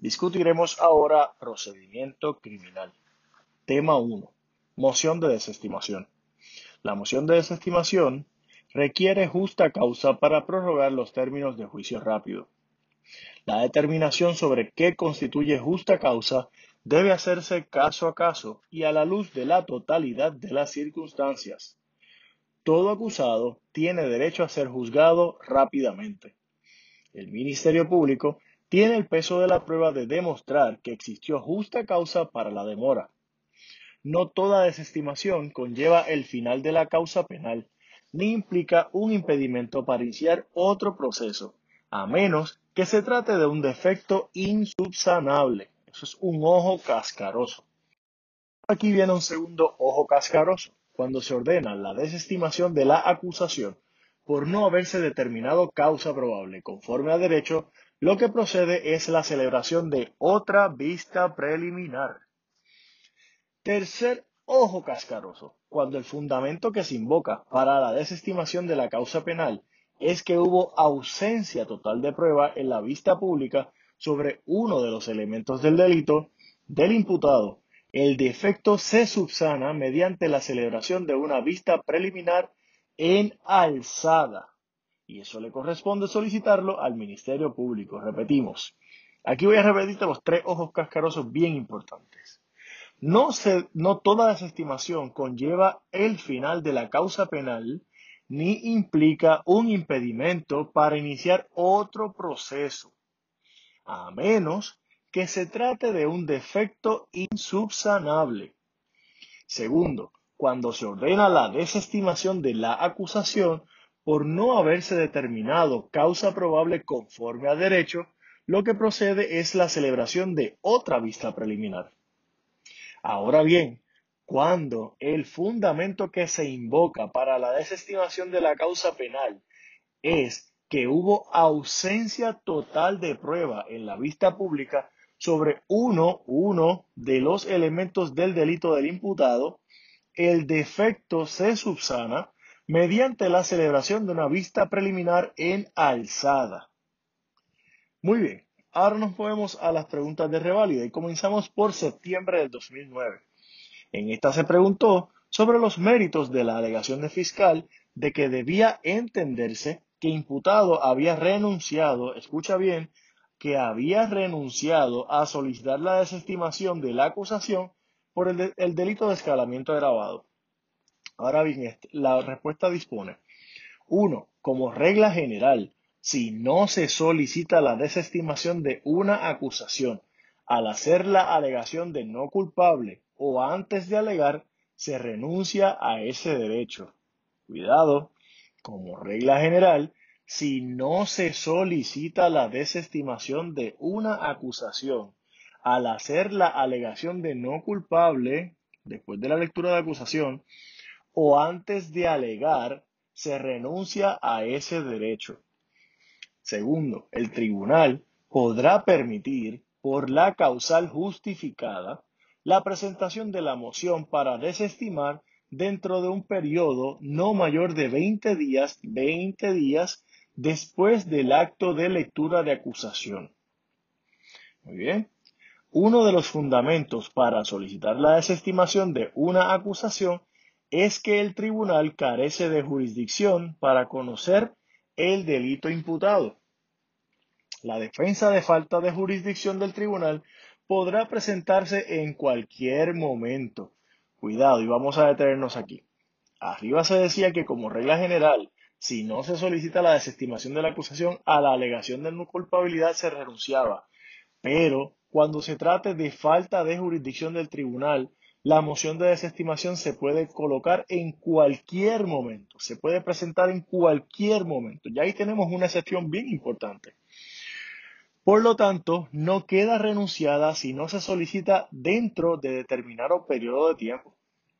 Discutiremos ahora procedimiento criminal. Tema 1. Moción de desestimación. La moción de desestimación requiere justa causa para prorrogar los términos de juicio rápido. La determinación sobre qué constituye justa causa debe hacerse caso a caso y a la luz de la totalidad de las circunstancias. Todo acusado tiene derecho a ser juzgado rápidamente. El Ministerio Público tiene el peso de la prueba de demostrar que existió justa causa para la demora. No toda desestimación conlleva el final de la causa penal, ni implica un impedimento para iniciar otro proceso, a menos que se trate de un defecto insubsanable. Eso es un ojo cascaroso. Aquí viene un segundo ojo cascaroso, cuando se ordena la desestimación de la acusación por no haberse determinado causa probable conforme a derecho lo que procede es la celebración de otra vista preliminar. Tercer ojo cascaroso, cuando el fundamento que se invoca para la desestimación de la causa penal es que hubo ausencia total de prueba en la vista pública sobre uno de los elementos del delito del imputado. El defecto se subsana mediante la celebración de una vista preliminar en alzada y eso le corresponde solicitarlo al Ministerio Público. Repetimos. Aquí voy a repetirte los tres ojos cascarosos bien importantes. No, no toda desestimación conlleva el final de la causa penal ni implica un impedimento para iniciar otro proceso, a menos que se trate de un defecto insubsanable. Segundo, cuando se ordena la desestimación de la acusación, por no haberse determinado causa probable conforme a derecho, lo que procede es la celebración de otra vista preliminar. Ahora bien, cuando el fundamento que se invoca para la desestimación de la causa penal es que hubo ausencia total de prueba en la vista pública sobre uno, uno de los elementos del delito del imputado, el defecto se subsana mediante la celebración de una vista preliminar en alzada. Muy bien, ahora nos movemos a las preguntas de reválida y comenzamos por septiembre del 2009. En esta se preguntó sobre los méritos de la alegación de fiscal de que debía entenderse que imputado había renunciado, escucha bien, que había renunciado a solicitar la desestimación de la acusación por el, el delito de escalamiento agravado. Ahora bien, este, la respuesta dispone. Uno, como regla general, si no se solicita la desestimación de una acusación al hacer la alegación de no culpable o antes de alegar, se renuncia a ese derecho. Cuidado, como regla general, si no se solicita la desestimación de una acusación al hacer la alegación de no culpable, después de la lectura de acusación, o antes de alegar, se renuncia a ese derecho. Segundo, el tribunal podrá permitir, por la causal justificada, la presentación de la moción para desestimar dentro de un periodo no mayor de 20 días, 20 días después del acto de lectura de acusación. Muy bien. Uno de los fundamentos para solicitar la desestimación de una acusación es que el tribunal carece de jurisdicción para conocer el delito imputado. La defensa de falta de jurisdicción del tribunal podrá presentarse en cualquier momento. Cuidado, y vamos a detenernos aquí. Arriba se decía que como regla general, si no se solicita la desestimación de la acusación, a la alegación de no culpabilidad se renunciaba. Pero cuando se trate de falta de jurisdicción del tribunal, la moción de desestimación se puede colocar en cualquier momento, se puede presentar en cualquier momento. Y ahí tenemos una excepción bien importante. Por lo tanto, no queda renunciada si no se solicita dentro de determinado periodo de tiempo.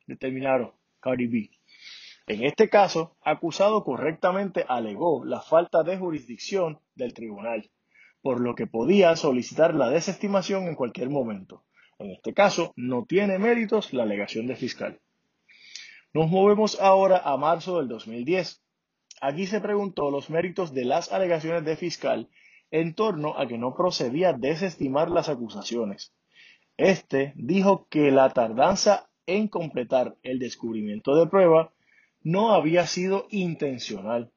Determinado, Cardi. En este caso, acusado correctamente alegó la falta de jurisdicción del tribunal, por lo que podía solicitar la desestimación en cualquier momento. En este caso, no tiene méritos la alegación de fiscal. Nos movemos ahora a marzo del 2010. Aquí se preguntó los méritos de las alegaciones de fiscal en torno a que no procedía desestimar las acusaciones. Este dijo que la tardanza en completar el descubrimiento de prueba no había sido intencional,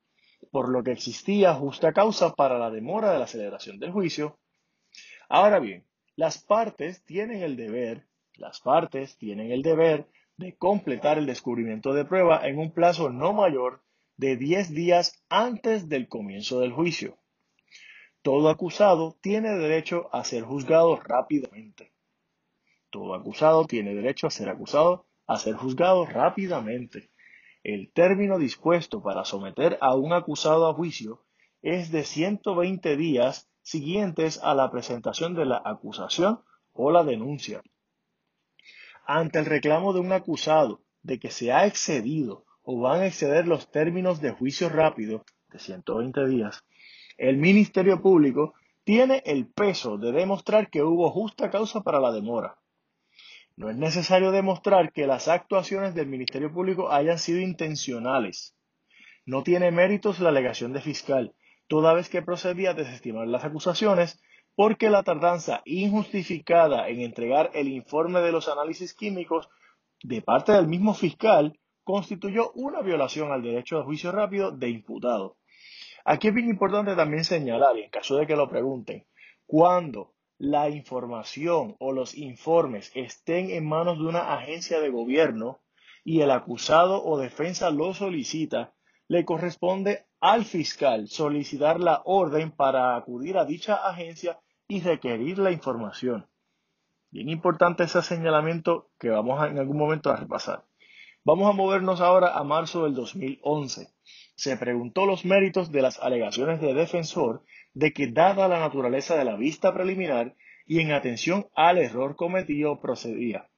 por lo que existía justa causa para la demora de la celebración del juicio. Ahora bien, las partes tienen el deber, las partes tienen el deber de completar el descubrimiento de prueba en un plazo no mayor de 10 días antes del comienzo del juicio. Todo acusado tiene derecho a ser juzgado rápidamente. Todo acusado tiene derecho a ser acusado, a ser juzgado rápidamente. El término dispuesto para someter a un acusado a juicio es de 120 días siguientes a la presentación de la acusación o la denuncia. Ante el reclamo de un acusado de que se ha excedido o van a exceder los términos de juicio rápido de 120 días, el Ministerio Público tiene el peso de demostrar que hubo justa causa para la demora. No es necesario demostrar que las actuaciones del Ministerio Público hayan sido intencionales. No tiene méritos la alegación de fiscal, toda vez que procedía a desestimar las acusaciones, porque la tardanza injustificada en entregar el informe de los análisis químicos de parte del mismo fiscal constituyó una violación al derecho de juicio rápido de imputado. Aquí es bien importante también señalar, y en caso de que lo pregunten, cuando la información o los informes estén en manos de una agencia de gobierno y el acusado o defensa lo solicita, le corresponde al fiscal solicitar la orden para acudir a dicha agencia y requerir la información. Bien importante ese señalamiento que vamos en algún momento a repasar. Vamos a movernos ahora a marzo del 2011. Se preguntó los méritos de las alegaciones de defensor de que dada la naturaleza de la vista preliminar y en atención al error cometido procedía.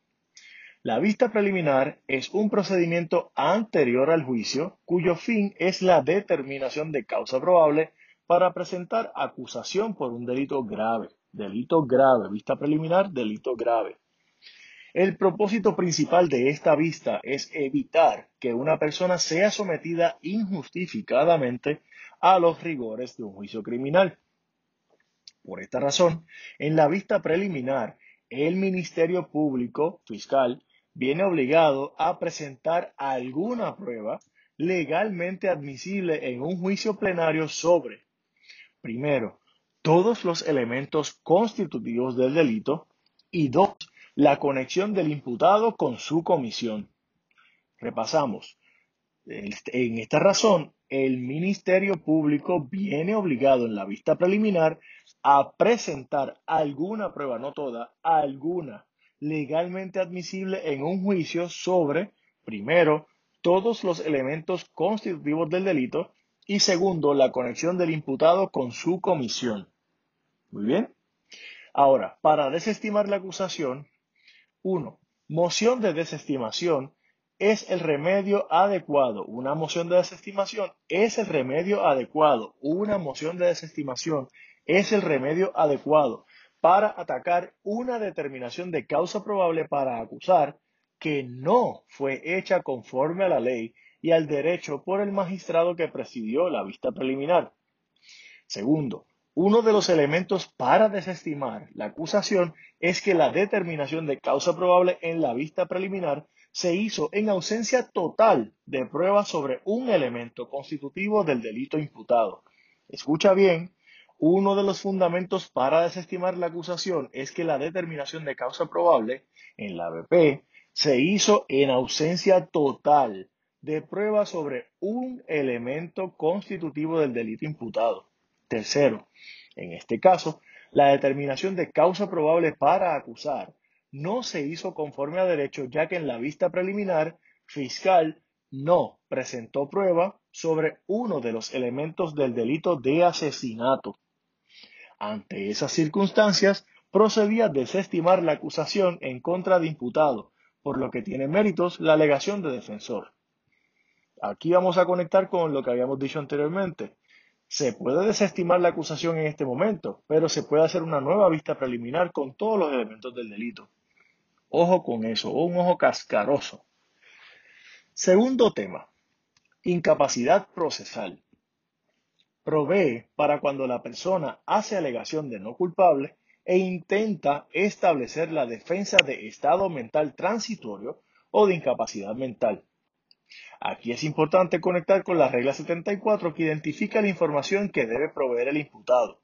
La vista preliminar es un procedimiento anterior al juicio cuyo fin es la determinación de causa probable para presentar acusación por un delito grave. Delito grave, vista preliminar, delito grave. El propósito principal de esta vista es evitar que una persona sea sometida injustificadamente a los rigores de un juicio criminal. Por esta razón, en la vista preliminar, el Ministerio Público Fiscal viene obligado a presentar alguna prueba legalmente admisible en un juicio plenario sobre, primero, todos los elementos constitutivos del delito y dos, la conexión del imputado con su comisión. Repasamos. En esta razón, el Ministerio Público viene obligado en la vista preliminar a presentar alguna prueba, no toda, alguna legalmente admisible en un juicio sobre, primero, todos los elementos constitutivos del delito y segundo, la conexión del imputado con su comisión. Muy bien. Ahora, para desestimar la acusación, uno, Moción de desestimación es el remedio adecuado. Una moción de desestimación es el remedio adecuado. Una moción de desestimación es el remedio adecuado para atacar una determinación de causa probable para acusar que no fue hecha conforme a la ley y al derecho por el magistrado que presidió la vista preliminar. Segundo, uno de los elementos para desestimar la acusación es que la determinación de causa probable en la vista preliminar se hizo en ausencia total de pruebas sobre un elemento constitutivo del delito imputado. Escucha bien, uno de los fundamentos para desestimar la acusación es que la determinación de causa probable en la BP se hizo en ausencia total de pruebas sobre un elemento constitutivo del delito imputado. Tercero, en este caso, la determinación de causa probable para acusar no se hizo conforme a derecho ya que en la vista preliminar fiscal no presentó prueba sobre uno de los elementos del delito de asesinato. Ante esas circunstancias, procedía desestimar la acusación en contra de imputado, por lo que tiene méritos la alegación de defensor. Aquí vamos a conectar con lo que habíamos dicho anteriormente. Se puede desestimar la acusación en este momento, pero se puede hacer una nueva vista preliminar con todos los elementos del delito. Ojo con eso, un ojo cascaroso. Segundo tema, incapacidad procesal. Provee para cuando la persona hace alegación de no culpable e intenta establecer la defensa de estado mental transitorio o de incapacidad mental. Aquí es importante conectar con la regla 74 que identifica la información que debe proveer el imputado.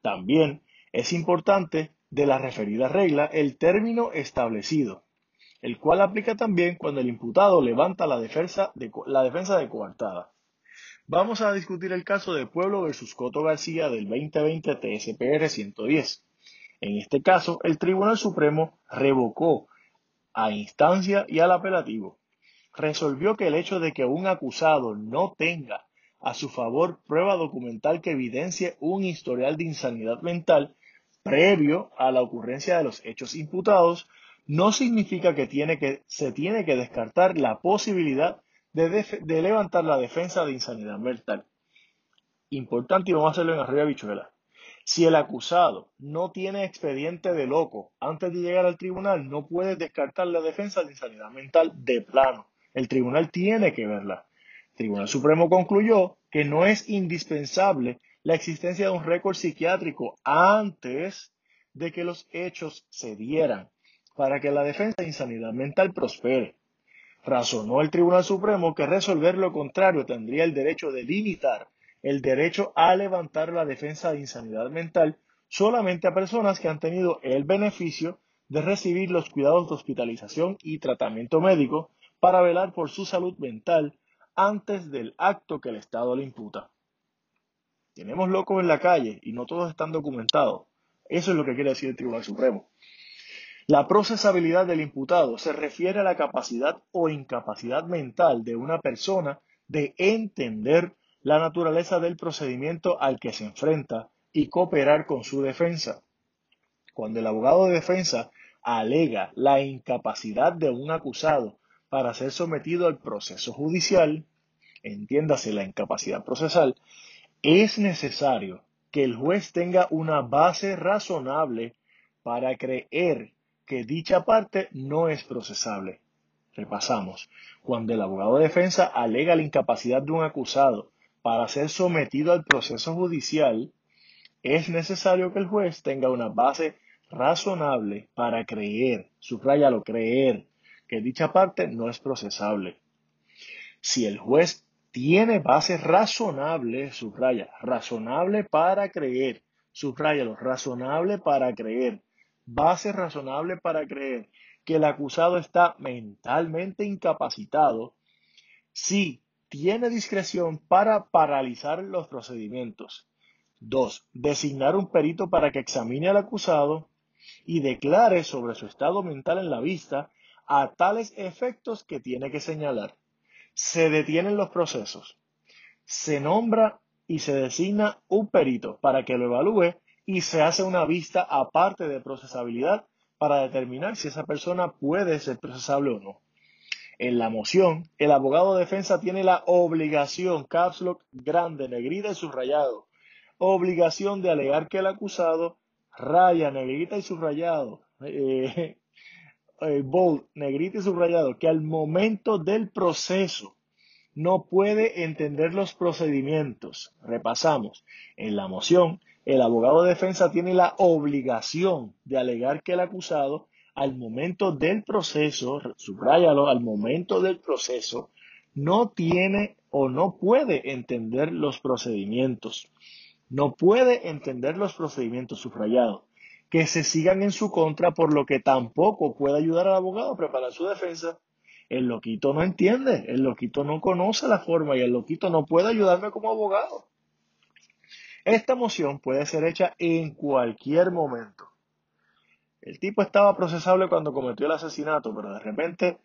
También es importante de la referida regla el término establecido, el cual aplica también cuando el imputado levanta la defensa de, la defensa de coartada. Vamos a discutir el caso de Pueblo versus Coto García del 2020 TSPR 110. En este caso, el Tribunal Supremo revocó a instancia y al apelativo. Resolvió que el hecho de que un acusado no tenga a su favor prueba documental que evidencie un historial de insanidad mental previo a la ocurrencia de los hechos imputados no significa que, tiene que se tiene que descartar la posibilidad de, levantar la defensa de insanidad mental. Importante y vamos a hacerlo en arriba bichuela. Si el acusado no tiene expediente de loco antes de llegar al tribunal, no puede descartar la defensa de insanidad mental de plano. El tribunal tiene que verla. El Tribunal Supremo concluyó que no es indispensable la existencia de un récord psiquiátrico antes de que los hechos se dieran para que la defensa de insanidad mental prospere. Razonó el Tribunal Supremo que resolver lo contrario tendría el derecho de limitar el derecho a levantar la defensa de insanidad mental solamente a personas que han tenido el beneficio de recibir los cuidados de hospitalización y tratamiento médico para velar por su salud mental antes del acto que el Estado le imputa. Tenemos locos en la calle y no todos están documentados. Eso es lo que quiere decir el Tribunal Supremo. La procesabilidad del imputado se refiere a la capacidad o incapacidad mental de una persona de entender la naturaleza del procedimiento al que se enfrenta y cooperar con su defensa. Cuando el abogado de defensa alega la incapacidad de un acusado para ser sometido al proceso judicial, entiéndase la incapacidad procesal, es necesario que el juez tenga una base razonable para creer que dicha parte no es procesable. Repasamos. Cuando el abogado de defensa alega la incapacidad de un acusado para ser sometido al proceso judicial, es necesario que el juez tenga una base razonable para creer, subrayalo, creer, que dicha parte no es procesable. Si el juez tiene base razonable, subraya, razonable para creer, subrayalo, razonable para creer, base razonable para creer que el acusado está mentalmente incapacitado, sí tiene discreción para paralizar los procedimientos. 2. Designar un perito para que examine al acusado y declare sobre su estado mental en la vista a tales efectos que tiene que señalar. Se detienen los procesos. Se nombra y se designa un perito para que lo evalúe y se hace una vista aparte de procesabilidad para determinar si esa persona puede ser procesable o no. En la moción, el abogado de defensa tiene la obligación, caps grande, negrita y subrayado, obligación de alegar que el acusado, raya, negrita y subrayado, eh, eh, bold, negrita y subrayado, que al momento del proceso no puede entender los procedimientos. Repasamos. En la moción, el abogado de defensa tiene la obligación de alegar que el acusado al momento del proceso, subrayalo, al momento del proceso, no tiene o no puede entender los procedimientos. No puede entender los procedimientos subrayados que se sigan en su contra, por lo que tampoco puede ayudar al abogado a preparar su defensa. El loquito no entiende, el loquito no conoce la forma y el loquito no puede ayudarme como abogado. Esta moción puede ser hecha en cualquier momento. El tipo estaba procesable cuando cometió el asesinato, pero de repente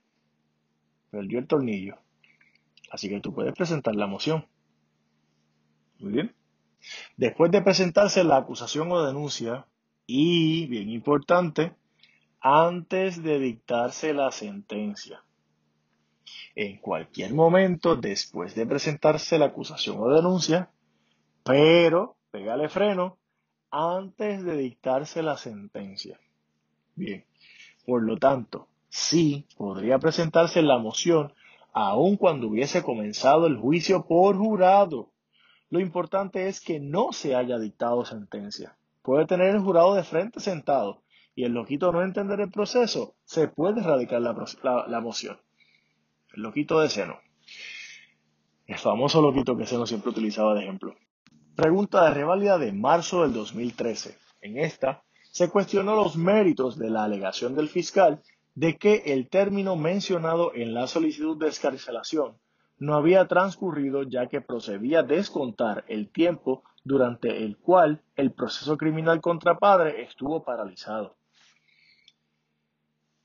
perdió el tornillo. Así que tú puedes presentar la moción. Muy bien. Después de presentarse la acusación o denuncia, y, bien importante, antes de dictarse la sentencia. En cualquier momento, después de presentarse la acusación o denuncia, pero, pégale freno, antes de dictarse la sentencia. Bien, por lo tanto, sí podría presentarse la moción aun cuando hubiese comenzado el juicio por jurado, Lo importante es que no se haya dictado sentencia. Puede tener el jurado de frente sentado y el loquito no entender el proceso, se puede erradicar la, moción. El loquito de seno. El famoso loquito que Seno siempre utilizaba de ejemplo. Pregunta de reválida de marzo del 2013. En esta, se cuestionó los méritos de la alegación del fiscal de que el término mencionado en la solicitud de escarcelación no había transcurrido ya que procedía descontar el tiempo durante el cual el proceso criminal contra padre estuvo paralizado.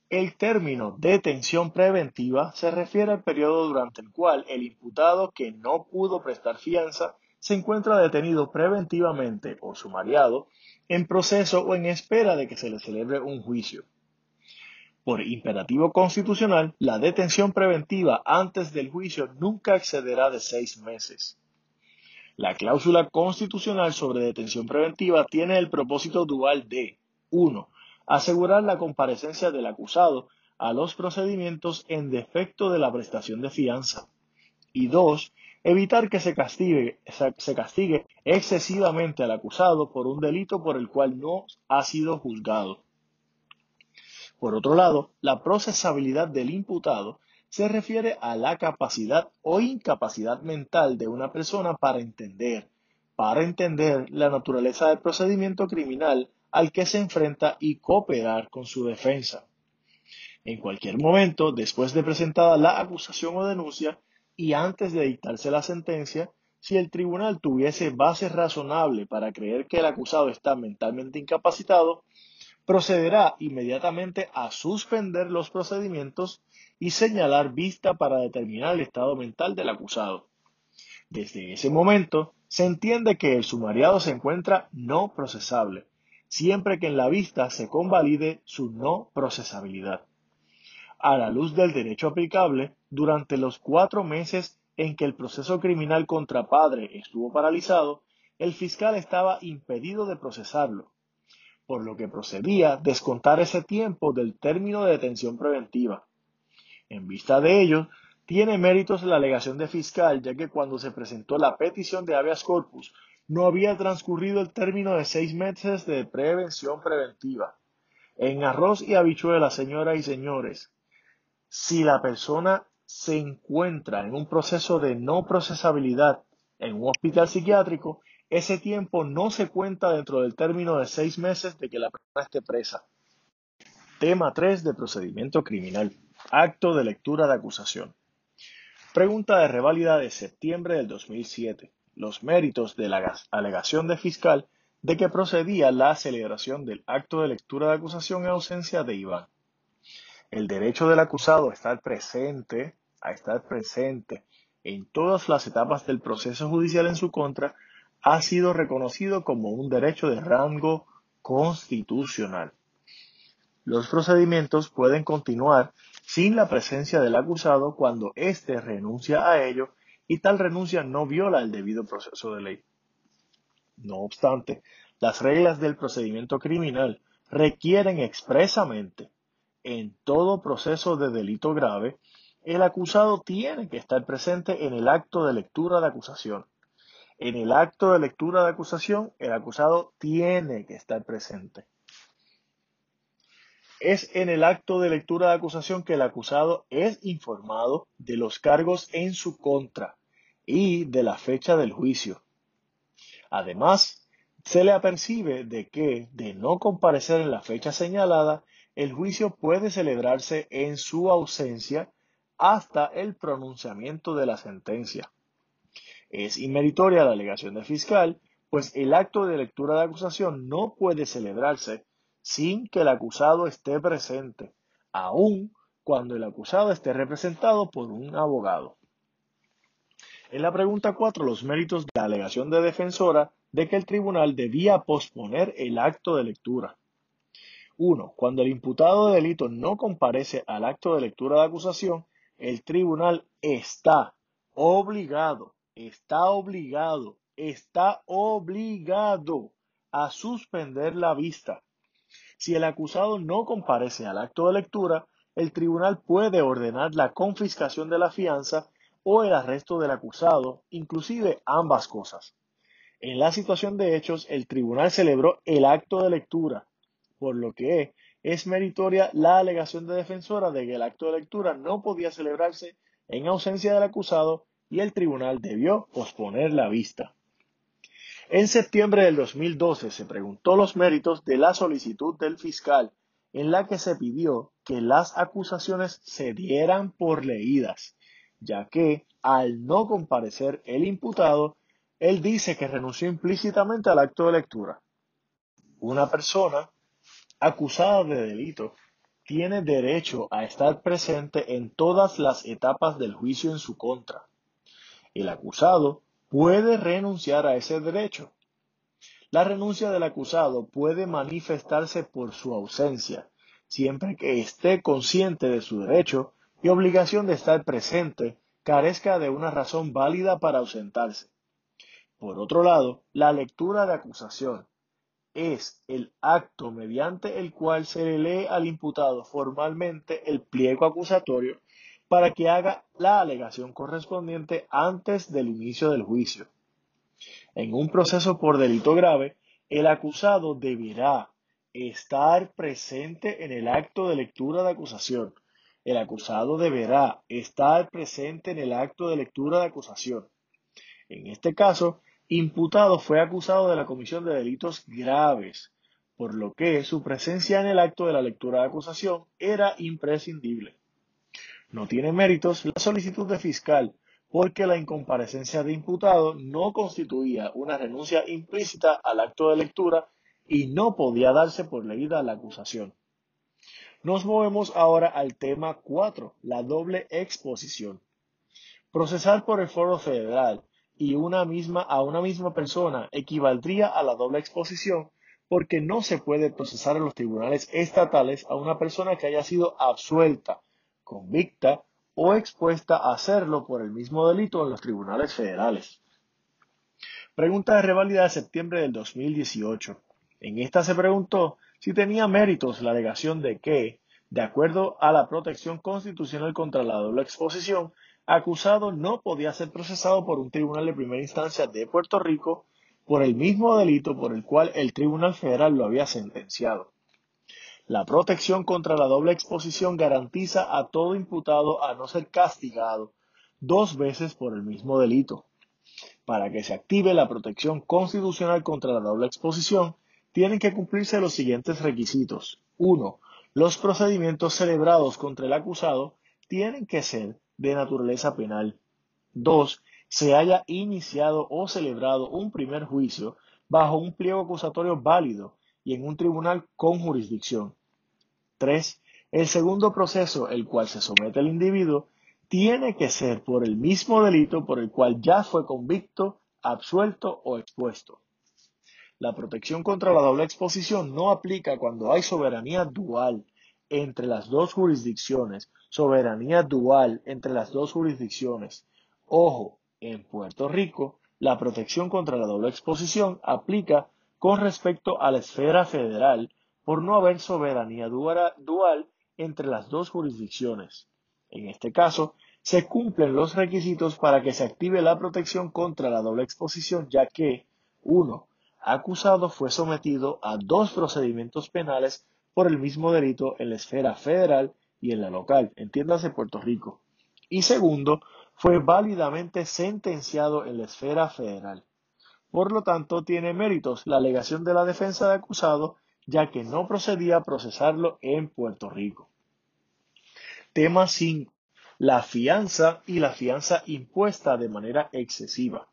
El término detención preventiva se refiere al periodo durante el cual el imputado que no pudo prestar fianza se encuentra detenido preventivamente o sumariado en proceso o en espera de que se le celebre un juicio. Por imperativo constitucional, la detención preventiva antes del juicio nunca excederá de seis meses. La cláusula constitucional sobre detención preventiva tiene el propósito dual de 1 asegurar la comparecencia del acusado a los procedimientos en defecto de la prestación de fianza. Y dos, evitar que se castigue, se castigue excesivamente al acusado por un delito por el cual no ha sido juzgado. Por otro lado, la procesabilidad del imputado se refiere a la capacidad o incapacidad mental de una persona para entender, para entender la naturaleza del procedimiento criminal al que se enfrenta y cooperar con su defensa. En cualquier momento, después de presentada la acusación o denuncia y antes de dictarse la sentencia, si el tribunal tuviese base razonable para creer que el acusado está mentalmente incapacitado, procederá inmediatamente a suspender los procedimientos y señalar vista para determinar el estado mental del acusado. Desde ese momento, se entiende que el sumariado se encuentra no procesable siempre que en la vista se convalide su no procesabilidad. A la luz del derecho aplicable, durante los cuatro meses en que el proceso criminal contra padre estuvo paralizado, el fiscal estaba impedido de procesarlo, por lo que procedía descontar ese tiempo del término de detención preventiva. En vista de ello, tiene méritos la alegación de fiscal, ya que cuando se presentó la petición de habeas corpus no había transcurrido el término de seis meses de prevención preventiva. En arroz y habichuela, señoras y señores, si la persona se encuentra en un proceso de no procesabilidad en un hospital psiquiátrico, ese tiempo no se cuenta dentro del término de seis meses de que la persona esté presa. Tema 3 de procedimiento criminal. Acto de lectura de acusación. Pregunta de reválida de septiembre del 2007 los méritos de la alegación de fiscal de que procedía la celebración del acto de lectura de acusación en ausencia de Iván. El derecho del acusado a estar presente, a estar presente en todas las etapas del proceso judicial en su contra, ha sido reconocido como un derecho de rango constitucional. Los procedimientos pueden continuar sin la presencia del acusado cuando éste renuncia a ello y tal renuncia no viola el debido proceso de ley. No obstante, las reglas del procedimiento criminal requieren expresamente en todo proceso de delito grave, el acusado tiene que estar presente en el acto de lectura de acusación. En el acto de lectura de acusación, el acusado tiene que estar presente. Es en el acto de lectura de acusación que el acusado es informado de los cargos en su contra y de la fecha del juicio. Además, se le apercibe de que, de no comparecer en la fecha señalada, el juicio puede celebrarse en su ausencia hasta el pronunciamiento de la sentencia. Es inmeritoria la alegación del fiscal, pues el acto de lectura de acusación no puede celebrarse sin que el acusado esté presente, aun cuando el acusado esté representado por un abogado. En la pregunta 4, los méritos de la alegación de defensora de que el tribunal debía posponer el acto de lectura. 1. Cuando el imputado de delito no comparece al acto de lectura de acusación, el tribunal está obligado, está obligado, está obligado a suspender la vista. Si el acusado no comparece al acto de lectura, el tribunal puede ordenar la confiscación de la fianza o el arresto del acusado, inclusive ambas cosas. En la situación de hechos, el tribunal celebró el acto de lectura, por lo que es meritoria la alegación de defensora de que el acto de lectura no podía celebrarse en ausencia del acusado y el tribunal debió posponer la vista. En septiembre del 2012 se preguntó los méritos de la solicitud del fiscal en la que se pidió que las acusaciones se dieran por leídas, ya que al no comparecer el imputado, él dice que renunció implícitamente al acto de lectura. Una persona acusada de delito tiene derecho a estar presente en todas las etapas del juicio en su contra. El acusado puede renunciar a ese derecho. La renuncia del acusado puede manifestarse por su ausencia, siempre que esté consciente de su derecho y obligación de estar presente, carezca de una razón válida para ausentarse. Por otro lado, la lectura de acusación, es el acto mediante el cual se le lee al imputado formalmente el pliego acusatorio para que haga la alegación correspondiente antes del inicio del juicio. En un proceso por delito grave, el acusado deberá estar presente en el acto de lectura de acusación. El acusado deberá estar presente en el acto de lectura de acusación. En este caso, imputado fue acusado de la comisión de delitos graves, por lo que su presencia en el acto de la lectura de acusación era imprescindible. No tiene méritos la solicitud de fiscal porque la incomparecencia de imputado no constituía una renuncia implícita al acto de lectura y no podía darse por leída la acusación. Nos movemos ahora al tema 4, la doble exposición. Procesar por el foro federal y una misma, a una misma persona equivaldría a la doble exposición porque no se puede procesar en los tribunales estatales a una persona que haya sido absuelta, convicta o expuesta a hacerlo por el mismo delito en los tribunales federales. Pregunta de reválida de septiembre del 2018. En esta se preguntó si tenía méritos la alegación de que, de acuerdo a la protección constitucional contra la doble exposición, acusado no podía ser procesado por un tribunal de primera instancia de Puerto Rico por el mismo delito por el cual el Tribunal Federal lo había sentenciado. La protección contra la doble exposición garantiza a todo imputado a no ser castigado dos veces por el mismo delito. Para que se active la protección constitucional contra la doble exposición, tienen que cumplirse los siguientes requisitos. 1. Los procedimientos celebrados contra el acusado tienen que ser de naturaleza penal. 2. Se haya iniciado o celebrado un primer juicio bajo un pliego acusatorio válido y en un tribunal con jurisdicción. 3. El segundo proceso, el cual se somete el individuo, tiene que ser por el mismo delito por el cual ya fue convicto, absuelto o expuesto. La protección contra la doble exposición no aplica cuando hay soberanía dual entre las dos jurisdicciones, soberanía dual entre las dos jurisdicciones. Ojo, en Puerto Rico, la protección contra la doble exposición aplica con respecto a la esfera federal por no haber soberanía dual entre las dos jurisdicciones. En este caso, se cumplen los requisitos para que se active la protección contra la doble exposición, ya que 1. Acusado fue sometido a dos procedimientos penales por el mismo delito en la esfera federal y en la local, entiéndase Puerto Rico. Y segundo, fue válidamente sentenciado en la esfera federal. Por lo tanto, tiene méritos la alegación de la defensa de acusado, ya que no procedía a procesarlo en Puerto Rico. Tema 5. La fianza y la fianza impuesta de manera excesiva.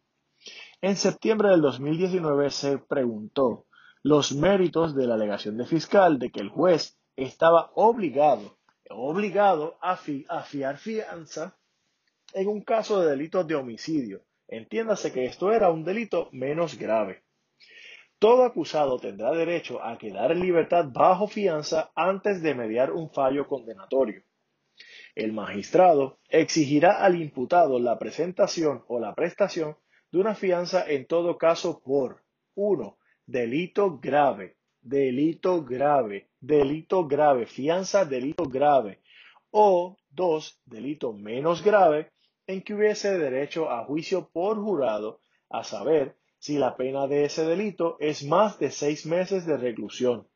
En septiembre del 2019 se preguntó los méritos de la alegación de fiscal de que el juez estaba obligado, obligado a, fiar fianza en un caso de delito de homicidio. Entiéndase que esto era un delito menos grave. Todo acusado tendrá derecho a quedar en libertad bajo fianza antes de mediar un fallo condenatorio. El magistrado exigirá al imputado la presentación o la prestación de una fianza en todo caso por 1 delito grave, delito grave, delito grave, fianza, delito grave. O dos, delito menos grave, en que hubiese derecho a juicio por jurado, a saber, si la pena de ese delito es más de seis meses de reclusión.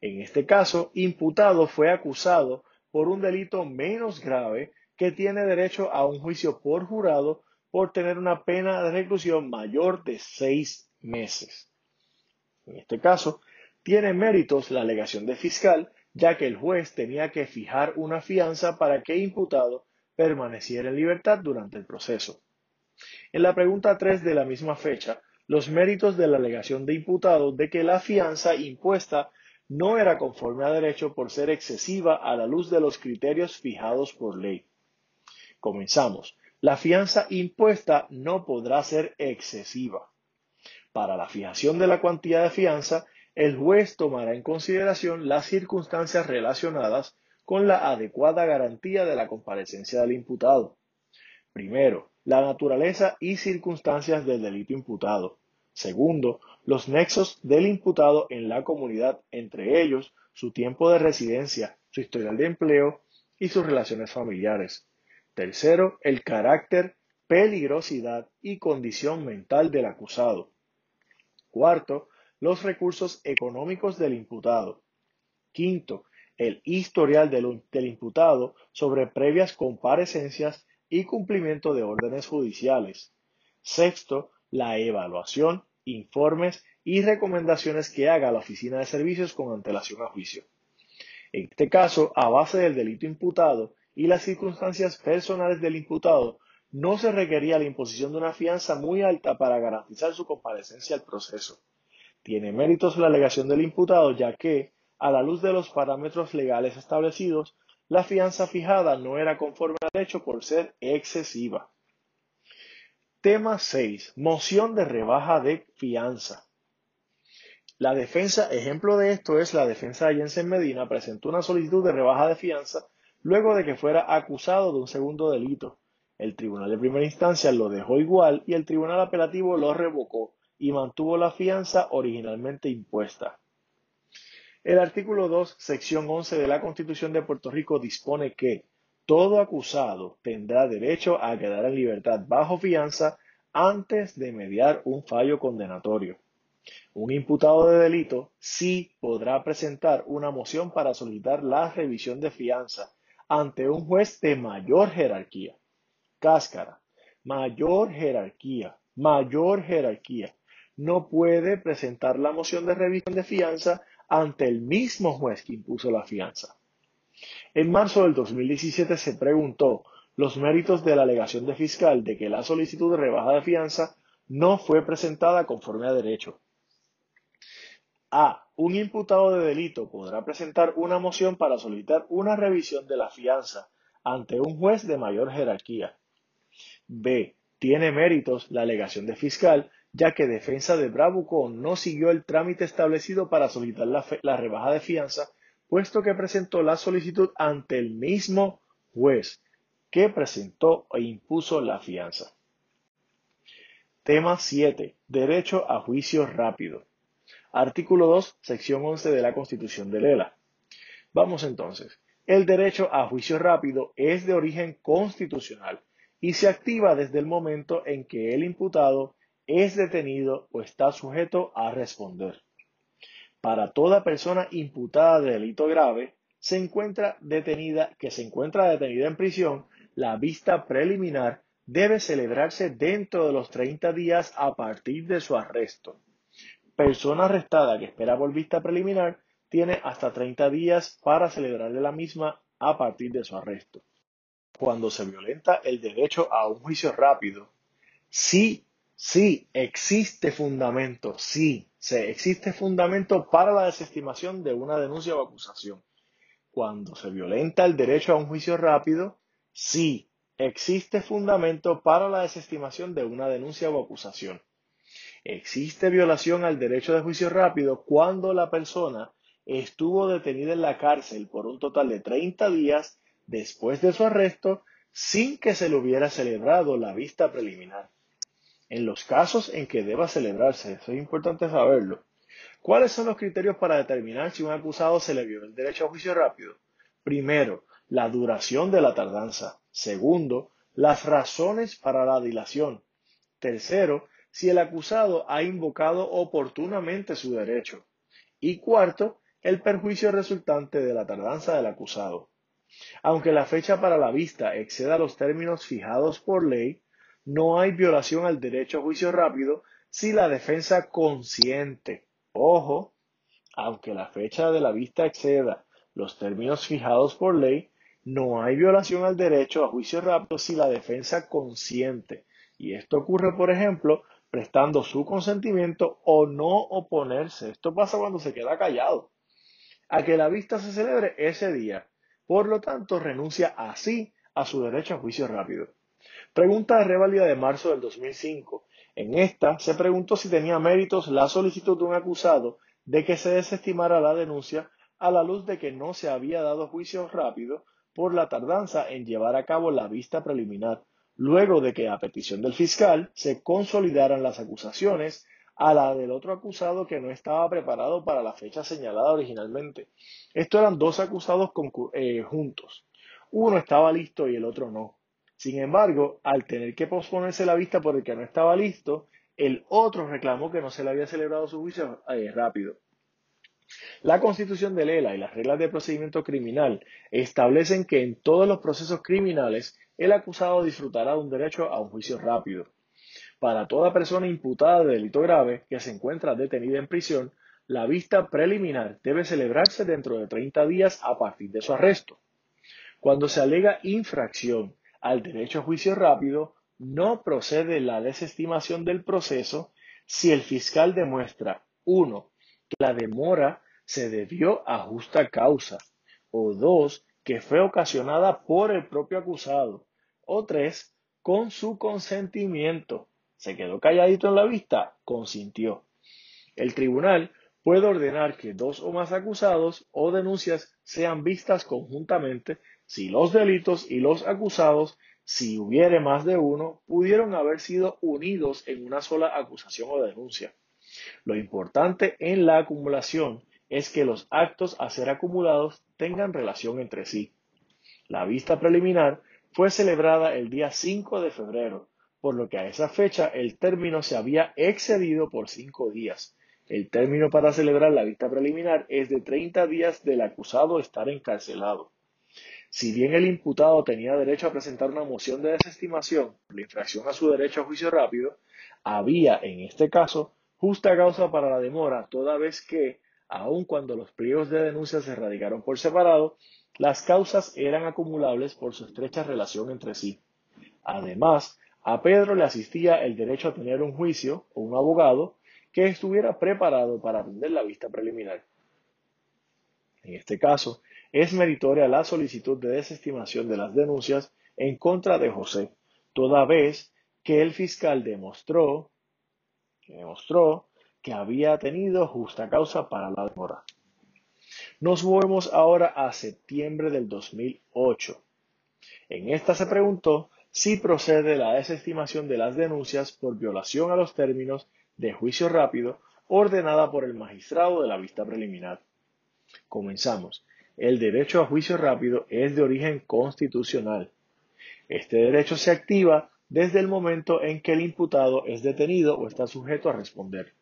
En este caso, imputado fue acusado por un delito menos grave que tiene derecho a un juicio por jurado por tener una pena de reclusión mayor de seis meses. En este caso, tiene méritos la alegación de fiscal, ya que el juez tenía que fijar una fianza para que imputado permaneciera en libertad durante el proceso. En la pregunta 3 de la misma fecha, los méritos de la alegación de imputado de que la fianza impuesta no era conforme a derecho por ser excesiva a la luz de los criterios fijados por ley. Comenzamos. La fianza impuesta no podrá ser excesiva. Para la fijación de la cuantía de fianza, el juez tomará en consideración las circunstancias relacionadas con la adecuada garantía de la comparecencia del imputado. Primero, la naturaleza y circunstancias del delito imputado. Segundo, los nexos del imputado en la comunidad, entre ellos su tiempo de residencia, su historial de empleo y sus relaciones familiares. Tercero, el carácter, peligrosidad y condición mental del acusado. Cuarto, los recursos económicos del imputado. Quinto, el historial del, imputado sobre previas comparecencias y cumplimiento de órdenes judiciales. Sexto, la evaluación, informes y recomendaciones que haga la Oficina de Servicios con antelación a juicio. En este caso, a base del delito imputado y las circunstancias personales del imputado, no se requería la imposición de una fianza muy alta para garantizar su comparecencia al proceso. Tiene méritos la alegación del imputado, ya que, a la luz de los parámetros legales establecidos, la fianza fijada no era conforme al derecho por ser excesiva. Tema 6. Moción de rebaja de fianza. La defensa, ejemplo de esto es la defensa de Jensen Medina, presentó una solicitud de rebaja de fianza luego de que fuera acusado de un segundo delito. El tribunal de primera instancia lo dejó igual y el tribunal apelativo lo revocó, y mantuvo la fianza originalmente impuesta. El artículo 2, sección 11 de la Constitución de Puerto Rico dispone que todo acusado tendrá derecho a quedar en libertad bajo fianza antes de mediar un fallo condenatorio. Un imputado de delito sí podrá presentar una moción para solicitar la revisión de fianza ante un juez de mayor jerarquía. Cáscara, mayor jerarquía, mayor jerarquía no puede presentar la moción de revisión de fianza ante el mismo juez que impuso la fianza. En marzo del 2017 se preguntó los méritos de la alegación de fiscal de que la solicitud de rebaja de fianza no fue presentada conforme a derecho. A. Un imputado de delito podrá presentar una moción para solicitar una revisión de la fianza ante un juez de mayor jerarquía. B. Tiene méritos la alegación de fiscal ya que defensa de Bravucón no siguió el trámite establecido para solicitar la, rebaja de fianza, puesto que presentó la solicitud ante el mismo juez que presentó e impuso la fianza. Tema 7. Derecho a juicio rápido. Artículo 2, sección 11 de la Constitución de Lela. Vamos entonces. El derecho a juicio rápido es de origen constitucional y se activa desde el momento en que el imputado es detenido o está sujeto a responder. Para toda persona imputada de delito grave, se encuentra detenida, que se encuentra detenida en prisión, la vista preliminar debe celebrarse dentro de los 30 días a partir de su arresto. Persona arrestada que espera por vista preliminar tiene hasta 30 días para celebrarle la misma a partir de su arresto. Cuando se violenta el derecho a un juicio rápido, sí Sí, existe fundamento, sí, se existe fundamento para la desestimación de una denuncia o acusación. Cuando se violenta el derecho a un juicio rápido, sí, existe fundamento para la desestimación de una denuncia o acusación. Existe violación al derecho de juicio rápido cuando la persona estuvo detenida en la cárcel por un total de 30 días después de su arresto sin que se le hubiera celebrado la vista preliminar en los casos en que deba celebrarse. Eso es importante saberlo. ¿Cuáles son los criterios para determinar si un acusado se le viola el derecho a juicio rápido? Primero, la duración de la tardanza. Segundo, las razones para la dilación. Tercero, si el acusado ha invocado oportunamente su derecho. Y cuarto, el perjuicio resultante de la tardanza del acusado. Aunque la fecha para la vista exceda los términos fijados por ley, no hay violación al derecho a juicio rápido si la defensa consiente. Ojo, aunque la fecha de la vista exceda los términos fijados por ley, no hay violación al derecho a juicio rápido si la defensa consiente. Y esto ocurre, por ejemplo, prestando su consentimiento o no oponerse. Esto pasa cuando se queda callado. A que la vista se celebre ese día. Por lo tanto, renuncia así a su derecho a juicio rápido. Pregunta de revalida de marzo del 2005. En esta se preguntó si tenía méritos la solicitud de un acusado de que se desestimara la denuncia a la luz de que no se había dado juicio rápido por la tardanza en llevar a cabo la vista preliminar, luego de que a petición del fiscal se consolidaran las acusaciones a la del otro acusado que no estaba preparado para la fecha señalada originalmente. Estos eran dos acusados eh, juntos. Uno estaba listo y el otro no. Sin embargo, al tener que posponerse la vista por el que no estaba listo, el otro reclamó que no se le había celebrado su juicio eh, rápido. La Constitución de Lela y las reglas de procedimiento criminal establecen que en todos los procesos criminales el acusado disfrutará de un derecho a un juicio rápido. Para toda persona imputada de delito grave que se encuentra detenida en prisión, la vista preliminar debe celebrarse dentro de 30 días a partir de su arresto. Cuando se alega infracción al derecho a juicio rápido, no procede la desestimación del proceso si el fiscal demuestra 1 que la demora se debió a justa causa, o dos, que fue ocasionada por el propio acusado, o tres, con su consentimiento. Se quedó calladito en la vista, consintió. El tribunal puede ordenar que dos o más acusados o denuncias sean vistas conjuntamente si los delitos y los acusados, si hubiere más de uno, pudieron haber sido unidos en una sola acusación o denuncia. Lo importante en la acumulación es que los actos a ser acumulados tengan relación entre sí. La vista preliminar fue celebrada el día 5 de febrero, por lo que a esa fecha el término se había excedido por cinco días. El término para celebrar la vista preliminar es de 30 días del acusado estar encarcelado. Si bien el imputado tenía derecho a presentar una moción de desestimación por infracción a su derecho a juicio rápido, había en este caso justa causa para la demora, toda vez que, aun cuando los pliegos de denuncia se radicaron por separado, las causas eran acumulables por su estrecha relación entre sí. Además, a Pedro le asistía el derecho a tener un juicio o un abogado que estuviera preparado para atender la vista preliminar. En este caso, es meritoria la solicitud de desestimación de las denuncias en contra de José, toda vez que el fiscal demostró demostró que había tenido justa causa para la demora. Nos movemos ahora a septiembre del 2008. En esta se preguntó si procede la desestimación de las denuncias por violación a los términos de juicio rápido ordenada por el magistrado de la vista preliminar. Comenzamos. El derecho a juicio rápido es de origen constitucional. Este derecho se activa desde el momento en que el imputado es detenido o está sujeto a responder.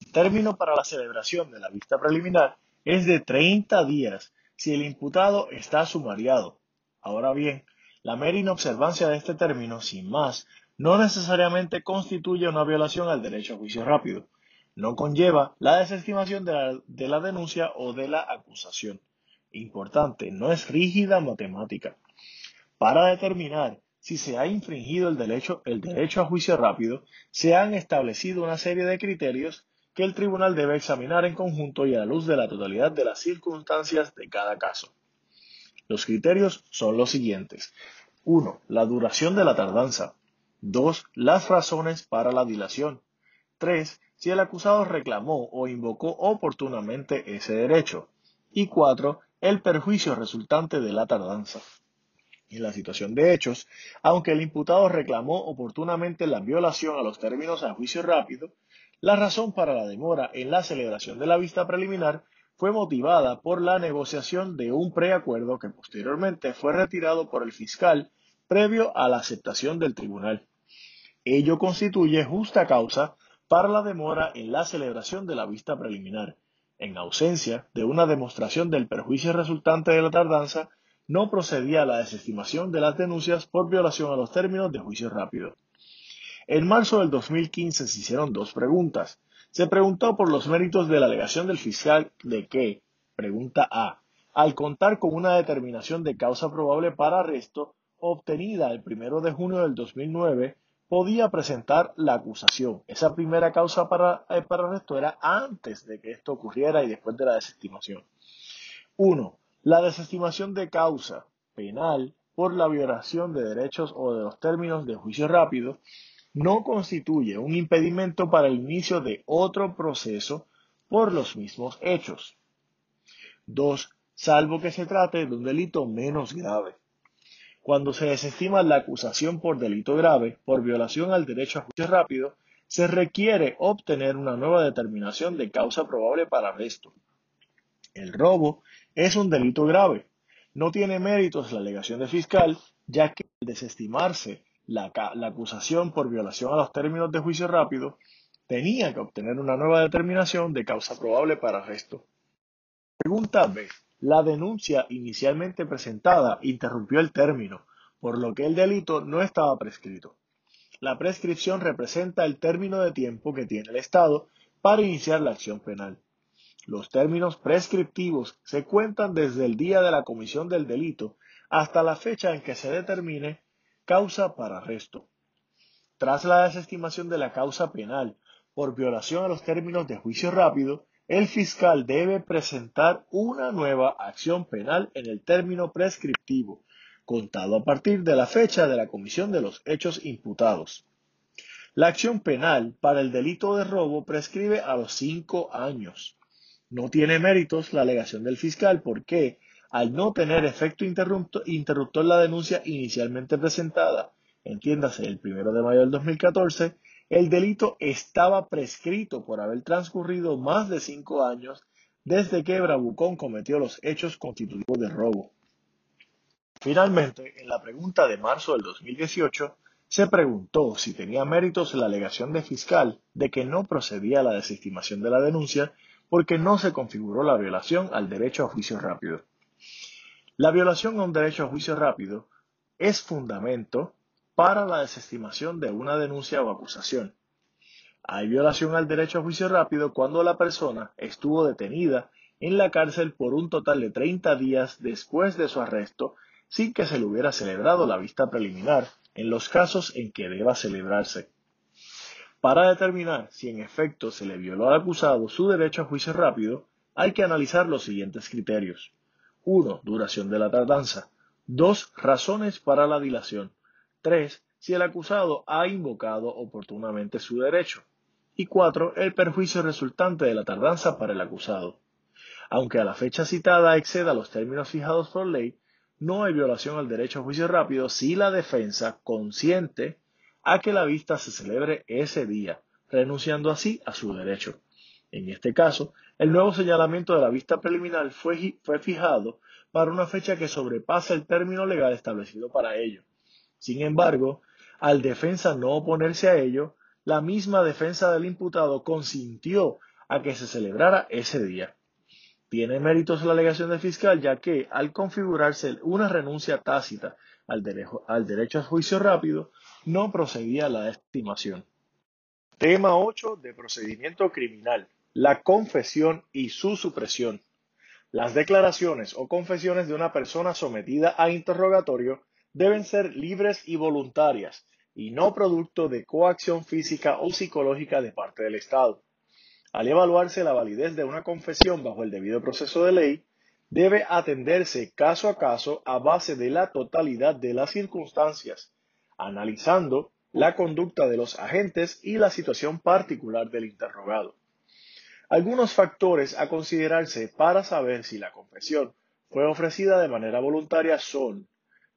El término para la celebración de la vista preliminar es de 30 días si el imputado está sumariado. Ahora bien, la mera inobservancia de este término, sin más, no necesariamente constituye una violación al derecho a juicio rápido. No conlleva la desestimación de la, de la denuncia o de la acusación. Importante, no es rígida matemática. Para determinar si se ha infringido el derecho, el derecho a juicio rápido, se han establecido una serie de criterios que el tribunal debe examinar en conjunto y a la luz de la totalidad de las circunstancias de cada caso. Los criterios son los siguientes. 1. La duración de la tardanza. 2. Las razones para la dilación. 3. Si el acusado reclamó o invocó oportunamente ese derecho. Y 4. El perjuicio resultante de la tardanza. En la situación de hechos, aunque el imputado reclamó oportunamente la violación a los términos a juicio rápido, la razón para la demora en la celebración de la vista preliminar fue motivada por la negociación de un preacuerdo que posteriormente fue retirado por el fiscal previo a la aceptación del tribunal. Ello constituye justa causa para la demora en la celebración de la vista preliminar. En ausencia de una demostración del perjuicio resultante de la tardanza, no procedía la desestimación de las denuncias por violación a los términos de juicio rápido. En marzo del 2015 se hicieron dos preguntas. Se preguntó por los méritos de la alegación del fiscal de que, pregunta A, al contar con una determinación de causa probable para arresto obtenida el 1 de junio del 2009, podía presentar la acusación. Esa primera causa para, eh, para arresto era antes de que esto ocurriera y después de la desestimación. Uno, la desestimación de causa penal por la violación de derechos o de los términos de juicio rápido no constituye un impedimento para el inicio de otro proceso por los mismos hechos. 2. Salvo que se trate de un delito menos grave. Cuando se desestima la acusación por delito grave, por violación al derecho a juicio rápido, se requiere obtener una nueva determinación de causa probable para arresto. El robo es un delito grave. No tiene méritos la alegación de fiscal, ya que al desestimarse la, acusación por violación a los términos de juicio rápido, tenía que obtener una nueva determinación de causa probable para arresto. Pregunta B. La denuncia inicialmente presentada interrumpió el término, por lo que el delito no estaba prescrito. La prescripción representa el término de tiempo que tiene el Estado para iniciar la acción penal. Los términos prescriptivos se cuentan desde el día de la comisión del delito hasta la fecha en que se determine Causa para arresto. Tras la desestimación de la causa penal por violación a los términos de juicio rápido, el fiscal debe presentar una nueva acción penal en el término prescriptivo, contado a partir de la fecha de la comisión de los hechos imputados. La acción penal para el delito de robo prescribe a los cinco años. No tiene méritos la alegación del fiscal porque al no tener efecto interruptor la denuncia inicialmente presentada, entiéndase el 1 de mayo del 2014, el delito estaba prescrito por haber transcurrido más de cinco años desde que Bravucón cometió los hechos constitutivos de robo. Finalmente, en la pregunta de marzo del 2018, se preguntó si tenía méritos la alegación de fiscal de que no procedía la desestimación de la denuncia porque no se configuró la violación al derecho a juicio rápido. La violación a un derecho a juicio rápido es fundamento para la desestimación de una denuncia o acusación. Hay violación al derecho a juicio rápido cuando la persona estuvo detenida en la cárcel por un total de 30 días después de su arresto sin que se le hubiera celebrado la vista preliminar en los casos en que deba celebrarse. Para determinar si en efecto se le violó al acusado su derecho a juicio rápido, hay que analizar los siguientes criterios. 1. Duración de la tardanza. 2. Razones para la dilación. 3. Si el acusado ha invocado oportunamente su derecho. Y 4. El perjuicio resultante de la tardanza para el acusado. Aunque a la fecha citada exceda los términos fijados por ley, no hay violación al derecho a juicio rápido si la defensa consiente a que la vista se celebre ese día, renunciando así a su derecho. En este caso, el nuevo señalamiento de la vista preliminar fue, fijado para una fecha que sobrepasa el término legal establecido para ello. Sin embargo, al defensa no oponerse a ello, la misma defensa del imputado consintió a que se celebrara ese día. Tiene méritos la alegación del fiscal ya que, al configurarse una renuncia tácita al, al derecho a juicio rápido, no procedía la estimación. Tema 8 de procedimiento criminal la confesión y su supresión. Las declaraciones o confesiones de una persona sometida a interrogatorio deben ser libres y voluntarias y no producto de coacción física o psicológica de parte del Estado. Al evaluarse la validez de una confesión bajo el debido proceso de ley, debe atenderse caso a caso a base de la totalidad de las circunstancias, analizando la conducta de los agentes y la situación particular del interrogado. Algunos factores a considerarse para saber si la confesión fue ofrecida de manera voluntaria son,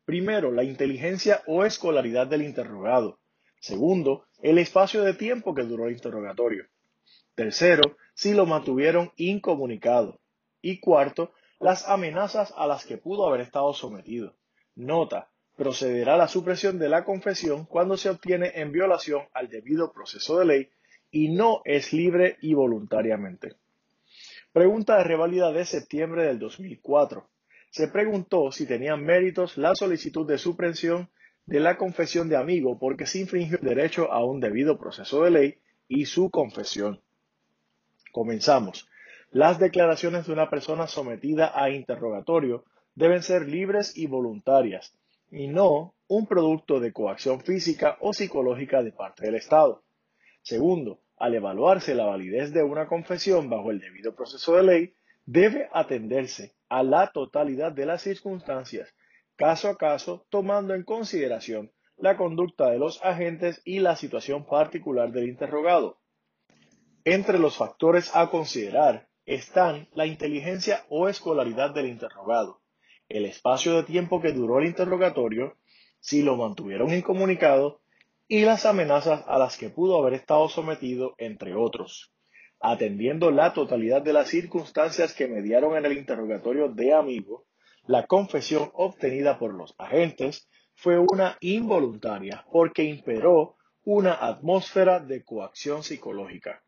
primero, la inteligencia o escolaridad del interrogado. Segundo, el espacio de tiempo que duró el interrogatorio. Tercero, si lo mantuvieron incomunicado. Y cuarto, las amenazas a las que pudo haber estado sometido. Nota, procederá la supresión de la confesión cuando se obtiene en violación al debido proceso de ley y no es libre y voluntariamente. Pregunta de revalida de septiembre del 2004. Se preguntó si tenía méritos la solicitud de supresión de la confesión de amigo porque se infringió el derecho a un debido proceso de ley y su confesión. Comenzamos. Las declaraciones de una persona sometida a interrogatorio deben ser libres y voluntarias, y no un producto de coacción física o psicológica de parte del Estado. Segundo, al evaluarse la validez de una confesión bajo el debido proceso de ley, debe atenderse a la totalidad de las circunstancias, caso a caso, tomando en consideración la conducta de los agentes y la situación particular del interrogado. Entre los factores a considerar están la inteligencia o escolaridad del interrogado, el espacio de tiempo que duró el interrogatorio, si lo mantuvieron incomunicado y las amenazas a las que pudo haber estado sometido, entre otros. Atendiendo la totalidad de las circunstancias que mediaron en el interrogatorio de amigo, la confesión obtenida por los agentes fue una involuntaria porque imperó una atmósfera de coacción psicológica.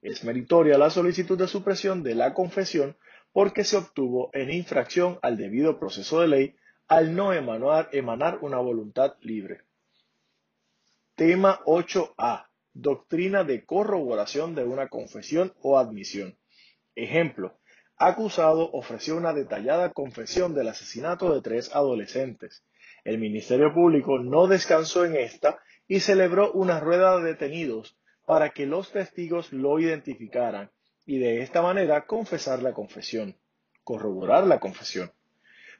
Es meritoria la solicitud de supresión de la confesión porque se obtuvo en infracción al debido proceso de ley al no emanar, emanar una voluntad libre. Tema 8a. Doctrina de corroboración de una confesión o admisión. Ejemplo. Acusado ofreció una detallada confesión del asesinato de tres adolescentes. El Ministerio Público no descansó en esta y celebró una rueda de detenidos para que los testigos lo identificaran y de esta manera confesar la confesión, corroborar la confesión.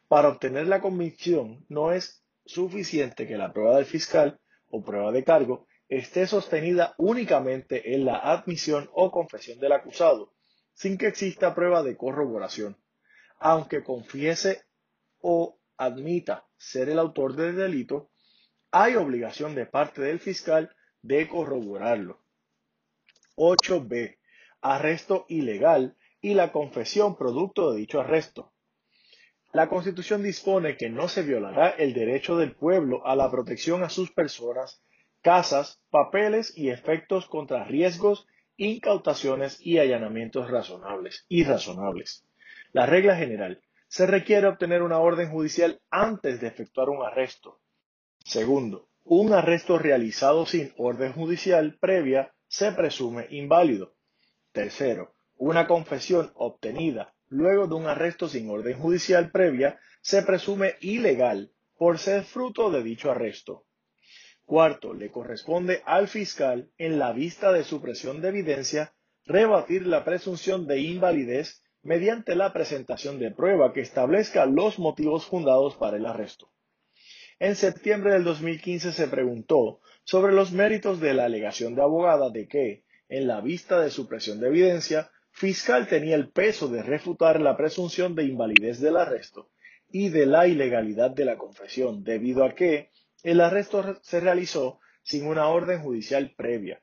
Para obtener la convicción no es suficiente que la prueba del fiscal o prueba de cargo esté sostenida únicamente en la admisión o confesión del acusado, sin que exista prueba de corroboración, aunque confiese o admita ser el autor del delito, hay obligación de parte del fiscal de corroborarlo. 8b. Arresto ilegal y la confesión producto de dicho arresto. La Constitución dispone que no se violará el derecho del pueblo a la protección a sus personas, casas, papeles y efectos contra riesgos, incautaciones y allanamientos razonables y razonables. La regla general se requiere obtener una orden judicial antes de efectuar un arresto. Segundo, un arresto realizado sin orden judicial previa se presume inválido. Tercero, una confesión obtenida luego de un arresto sin orden judicial previa se presume ilegal por ser fruto de dicho arresto. Cuarto, le corresponde al fiscal, en la vista de supresión de evidencia, rebatir la presunción de invalidez mediante la presentación de prueba que establezca los motivos fundados para el arresto. En septiembre del 2015 se preguntó sobre los méritos de la alegación de abogada de que, en la vista de supresión de evidencia, fiscal tenía el peso de refutar la presunción de invalidez del arresto y de la ilegalidad de la confesión, debido a que el arresto se realizó sin una orden judicial previa.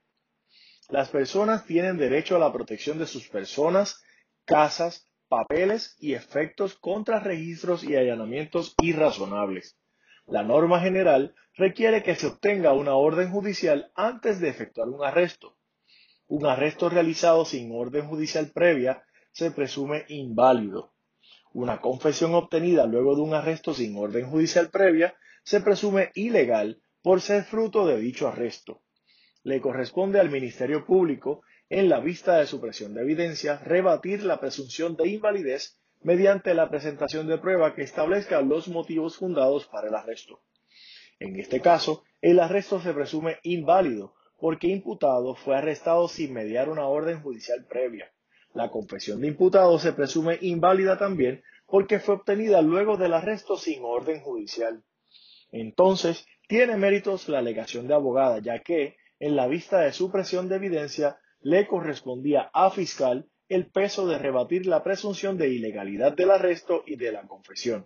Las personas tienen derecho a la protección de sus personas, casas, papeles y efectos contra registros y allanamientos irrazonables. La norma general requiere que se obtenga una orden judicial antes de efectuar un arresto. Un arresto realizado sin orden judicial previa se presume inválido. Una confesión obtenida luego de un arresto sin orden judicial previa se presume ilegal por ser fruto de dicho arresto. Le corresponde al Ministerio Público, en la vista de supresión de evidencia, rebatir la presunción de invalidez mediante la presentación de prueba que establezca los motivos fundados para el arresto. En este caso, el arresto se presume inválido porque imputado fue arrestado sin mediar una orden judicial previa. La confesión de imputado se presume inválida también porque fue obtenida luego del arresto sin orden judicial. Entonces, tiene méritos la alegación de abogada, ya que, en la vista de supresión de evidencia, le correspondía a fiscal el peso de rebatir la presunción de ilegalidad del arresto y de la confesión.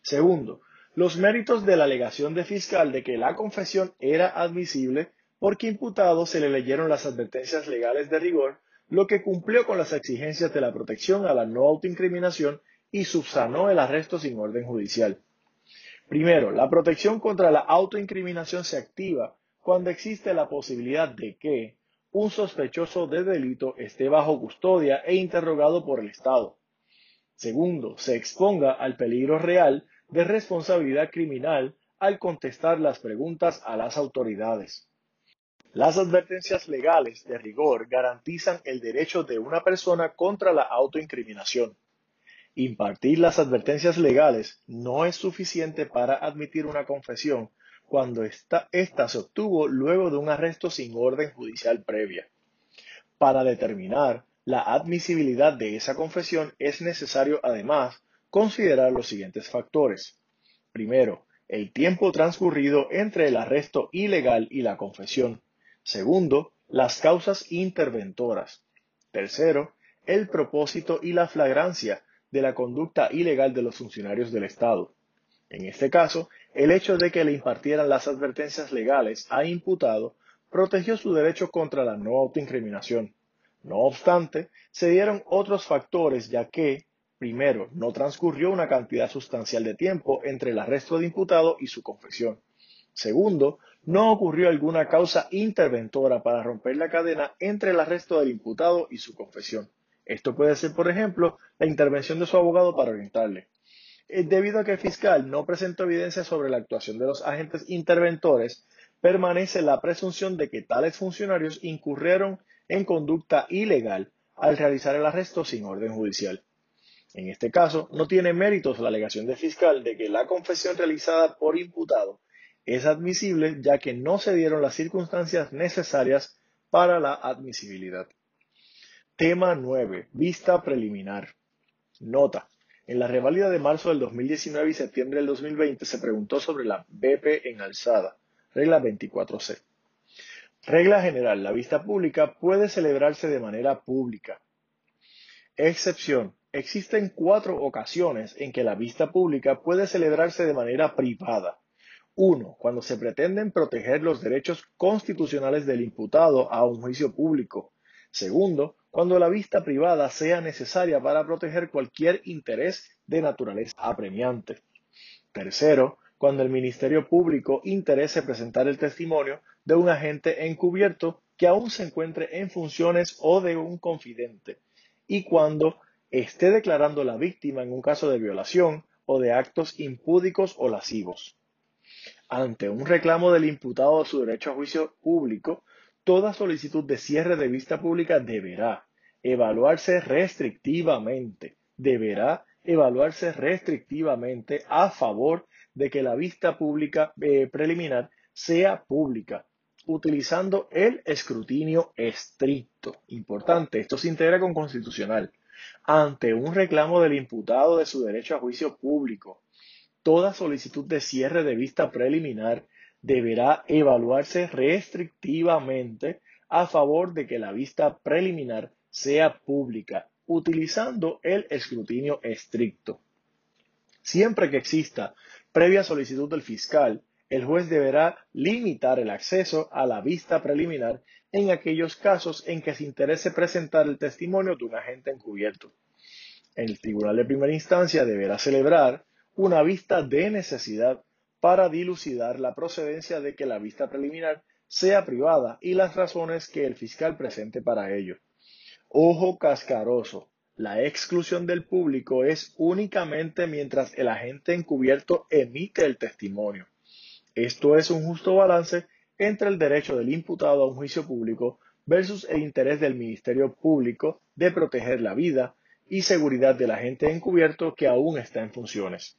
Segundo, los méritos de la alegación de fiscal de que la confesión era admisible porque imputado se le leyeron las advertencias legales de rigor, lo que cumplió con las exigencias de la protección a la no autoincriminación y subsanó el arresto sin orden judicial. Primero, la protección contra la autoincriminación se activa cuando existe la posibilidad de que un sospechoso de delito esté bajo custodia e interrogado por el Estado. Segundo, se exponga al peligro real de responsabilidad criminal al contestar las preguntas a las autoridades. Las advertencias legales de rigor garantizan el derecho de una persona contra la autoincriminación. Impartir las advertencias legales no es suficiente para admitir una confesión cuando esta, se obtuvo luego de un arresto sin orden judicial previa. Para determinar la admisibilidad de esa confesión es necesario además considerar los siguientes factores. Primero, el tiempo transcurrido entre el arresto ilegal y la confesión. Segundo, las causas interventoras. Tercero, el propósito y la flagrancia de la conducta ilegal de los funcionarios del Estado. En este caso, el hecho de que le impartieran las advertencias legales a imputado protegió su derecho contra la no autoincriminación. No obstante, se dieron otros factores ya que, primero, no transcurrió una cantidad sustancial de tiempo entre el arresto de imputado y su confesión. Segundo, no ocurrió alguna causa interventora para romper la cadena entre el arresto del imputado y su confesión. Esto puede ser, por ejemplo, la intervención de su abogado para orientarle. Eh, debido a que el fiscal no presentó evidencia sobre la actuación de los agentes interventores, permanece la presunción de que tales funcionarios incurrieron en conducta ilegal al realizar el arresto sin orden judicial. En este caso, no tiene méritos la alegación del fiscal de que la confesión realizada por imputado es admisible ya que no se dieron las circunstancias necesarias para la admisibilidad. Tema 9. Vista preliminar. Nota. En la reválida de marzo del 2019 y septiembre del 2020 se preguntó sobre la BP en alzada. Regla 24C. Regla general. La vista pública puede celebrarse de manera pública. Excepción. Existen cuatro ocasiones en que la vista pública puede celebrarse de manera privada. Uno, cuando se pretenden proteger los derechos constitucionales del imputado a un juicio público. Segundo, cuando la vista privada sea necesaria para proteger cualquier interés de naturaleza apremiante. Tercero, cuando el Ministerio Público interese presentar el testimonio de un agente encubierto que aún se encuentre en funciones o de un confidente. Y cuando esté declarando la víctima en un caso de violación o de actos impúdicos o lascivos. Ante un reclamo del imputado de su derecho a juicio público, toda solicitud de cierre de vista pública deberá evaluarse restrictivamente, deberá evaluarse restrictivamente a favor de que la vista pública eh, preliminar sea pública, utilizando el escrutinio estricto. Importante, esto se integra con constitucional. Ante un reclamo del imputado de su derecho a juicio público, toda solicitud de cierre de vista preliminar deberá evaluarse restrictivamente a favor de que la vista preliminar sea pública, utilizando el escrutinio estricto. Siempre que exista previa solicitud del fiscal, el juez deberá limitar el acceso a la vista preliminar en aquellos casos en que se interese presentar el testimonio de un agente encubierto. El tribunal de primera instancia deberá celebrar una vista de necesidad para dilucidar la procedencia de que la vista preliminar sea privada y las razones que el fiscal presente para ello. Ojo cascaroso. La exclusión del público es únicamente mientras el agente encubierto emite el testimonio. Esto es un justo balance entre el derecho del imputado a un juicio público versus el interés del Ministerio Público de proteger la vida y seguridad del agente encubierto que aún está en funciones.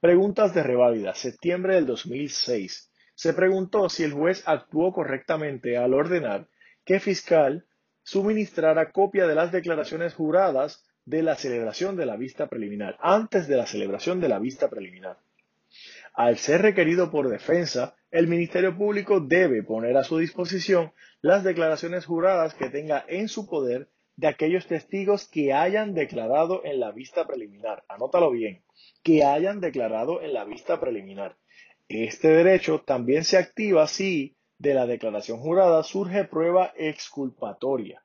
Preguntas de reválida. Septiembre del 2006. Se preguntó si el juez actuó correctamente al ordenar que fiscal suministrara copia de las declaraciones juradas de la celebración de la vista preliminar, antes de la celebración de la vista preliminar. Al ser requerido por defensa, el Ministerio Público debe poner a su disposición las declaraciones juradas que tenga en su poder de aquellos testigos que hayan declarado en la vista preliminar. Anótalo bien que hayan declarado en la vista preliminar. Este derecho también se activa si de la declaración jurada surge prueba exculpatoria.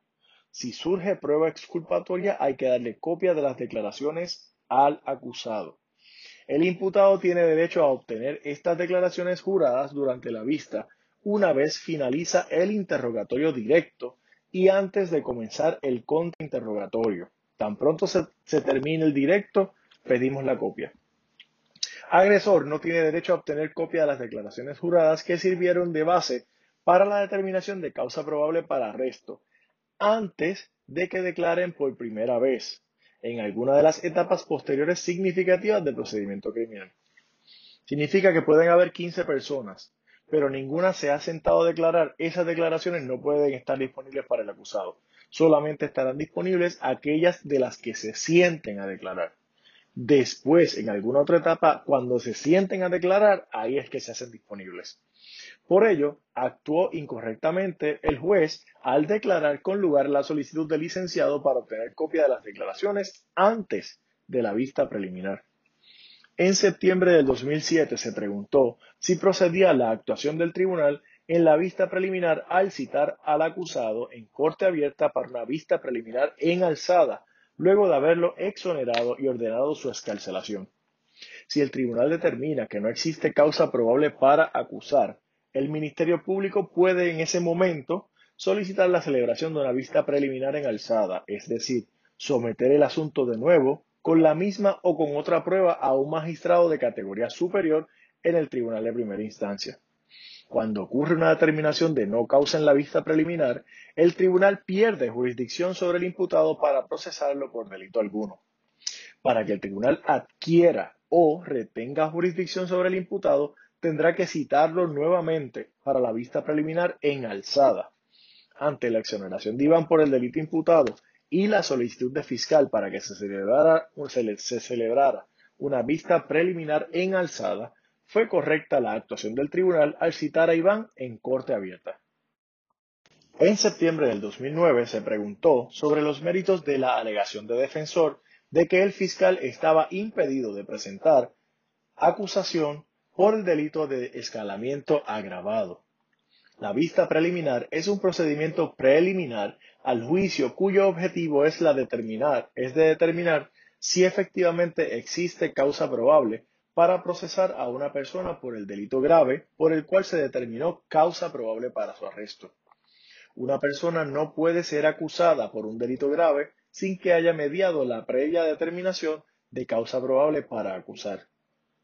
Si surge prueba exculpatoria hay que darle copia de las declaraciones al acusado. El imputado tiene derecho a obtener estas declaraciones juradas durante la vista una vez finaliza el interrogatorio directo y antes de comenzar el contrainterrogatorio. Tan pronto se, se termine el directo, pedimos la copia. Agresor no tiene derecho a obtener copia de las declaraciones juradas que sirvieron de base para la determinación de causa probable para arresto antes de que declaren por primera vez en alguna de las etapas posteriores significativas del procedimiento criminal. Significa que pueden haber 15 personas, pero ninguna se ha sentado a declarar. Esas declaraciones no pueden estar disponibles para el acusado. Solamente estarán disponibles aquellas de las que se sienten a declarar. Después, en alguna otra etapa, cuando se sienten a declarar, ahí es que se hacen disponibles. Por ello, actuó incorrectamente el juez al declarar con lugar la solicitud del licenciado para obtener copia de las declaraciones antes de la vista preliminar. En septiembre del 2007 se preguntó si procedía la actuación del tribunal en la vista preliminar al citar al acusado en corte abierta para una vista preliminar en alzada, luego de haberlo exonerado y ordenado su escarcelación. Si el tribunal determina que no existe causa probable para acusar, el Ministerio Público puede en ese momento solicitar la celebración de una vista preliminar en alzada, es decir, someter el asunto de nuevo con la misma o con otra prueba a un magistrado de categoría superior en el tribunal de primera instancia. Cuando ocurre una determinación de no causa en la vista preliminar, el tribunal pierde jurisdicción sobre el imputado para procesarlo por delito alguno. Para que el tribunal adquiera o retenga jurisdicción sobre el imputado, tendrá que citarlo nuevamente para la vista preliminar en alzada. Ante la exoneración de Iván por el delito imputado y la solicitud de fiscal para que se celebrara, una vista preliminar en alzada, fue correcta la actuación del tribunal al citar a Iván en corte abierta. En septiembre del 2009 se preguntó sobre los méritos de la alegación de defensor de que el fiscal estaba impedido de presentar acusación por el delito de escalamiento agravado. La vista preliminar es un procedimiento preliminar al juicio cuyo objetivo es, la determinar, es de determinar si efectivamente existe causa probable para procesar a una persona por el delito grave por el cual se determinó causa probable para su arresto. Una persona no puede ser acusada por un delito grave sin que haya mediado la previa determinación de causa probable para acusar.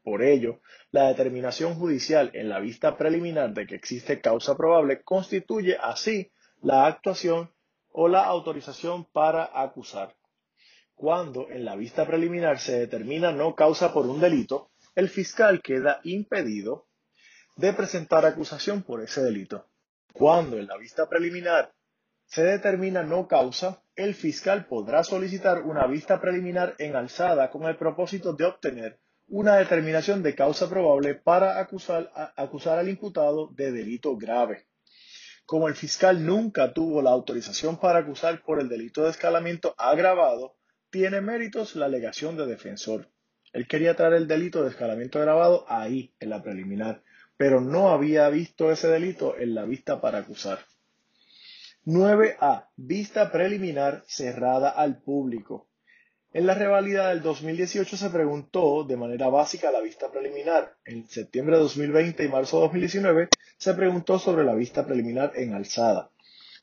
Por ello, la determinación judicial en la vista preliminar de que existe causa probable constituye así la actuación o la autorización para acusar. Cuando en la vista preliminar se determina no causa por un delito, el fiscal queda impedido de presentar acusación por ese delito. Cuando en la vista preliminar se determina no causa, el fiscal podrá solicitar una vista preliminar en alzada con el propósito de obtener una determinación de causa probable para acusar, acusar al imputado de delito grave. Como el fiscal nunca tuvo la autorización para acusar por el delito de escalamiento agravado, tiene méritos la alegación de defensor. Él quería traer el delito de escalamiento agravado ahí, en la preliminar, pero no había visto ese delito en la vista para acusar. 9A. Vista preliminar cerrada al público. En la revalida del 2018 se preguntó de manera básica la vista preliminar. En septiembre de 2020 y marzo de 2019 se preguntó sobre la vista preliminar en alzada.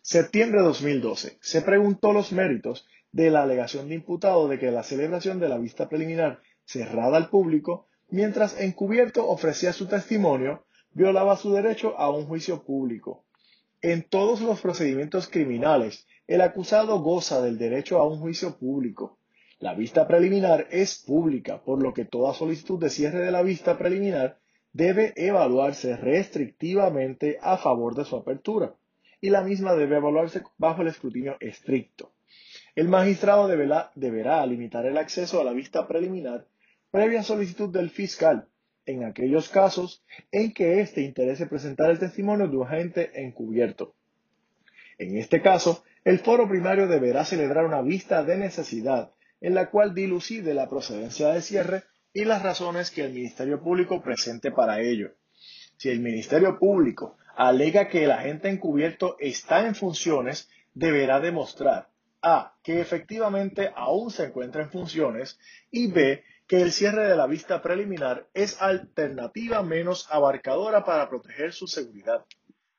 Septiembre de 2012 se preguntó los méritos de la alegación de imputado de que la celebración de la vista preliminar cerrada al público, mientras encubierto ofrecía su testimonio, violaba su derecho a un juicio público. En todos los procedimientos criminales, el acusado goza del derecho a un juicio público. La vista preliminar es pública, por lo que toda solicitud de cierre de la vista preliminar debe evaluarse restrictivamente a favor de su apertura y la misma debe evaluarse bajo el escrutinio estricto. El magistrado deberá, limitar el acceso a la vista preliminar previa solicitud del fiscal en aquellos casos en que éste interese presentar el testimonio de un agente encubierto. En este caso, el foro primario deberá celebrar una vista de necesidad en la cual dilucide la procedencia de cierre y las razones que el Ministerio Público presente para ello. Si el Ministerio Público alega que el agente encubierto está en funciones, deberá demostrar A. que efectivamente aún se encuentra en funciones y B. que el cierre de la vista preliminar es alternativa menos abarcadora para proteger su seguridad.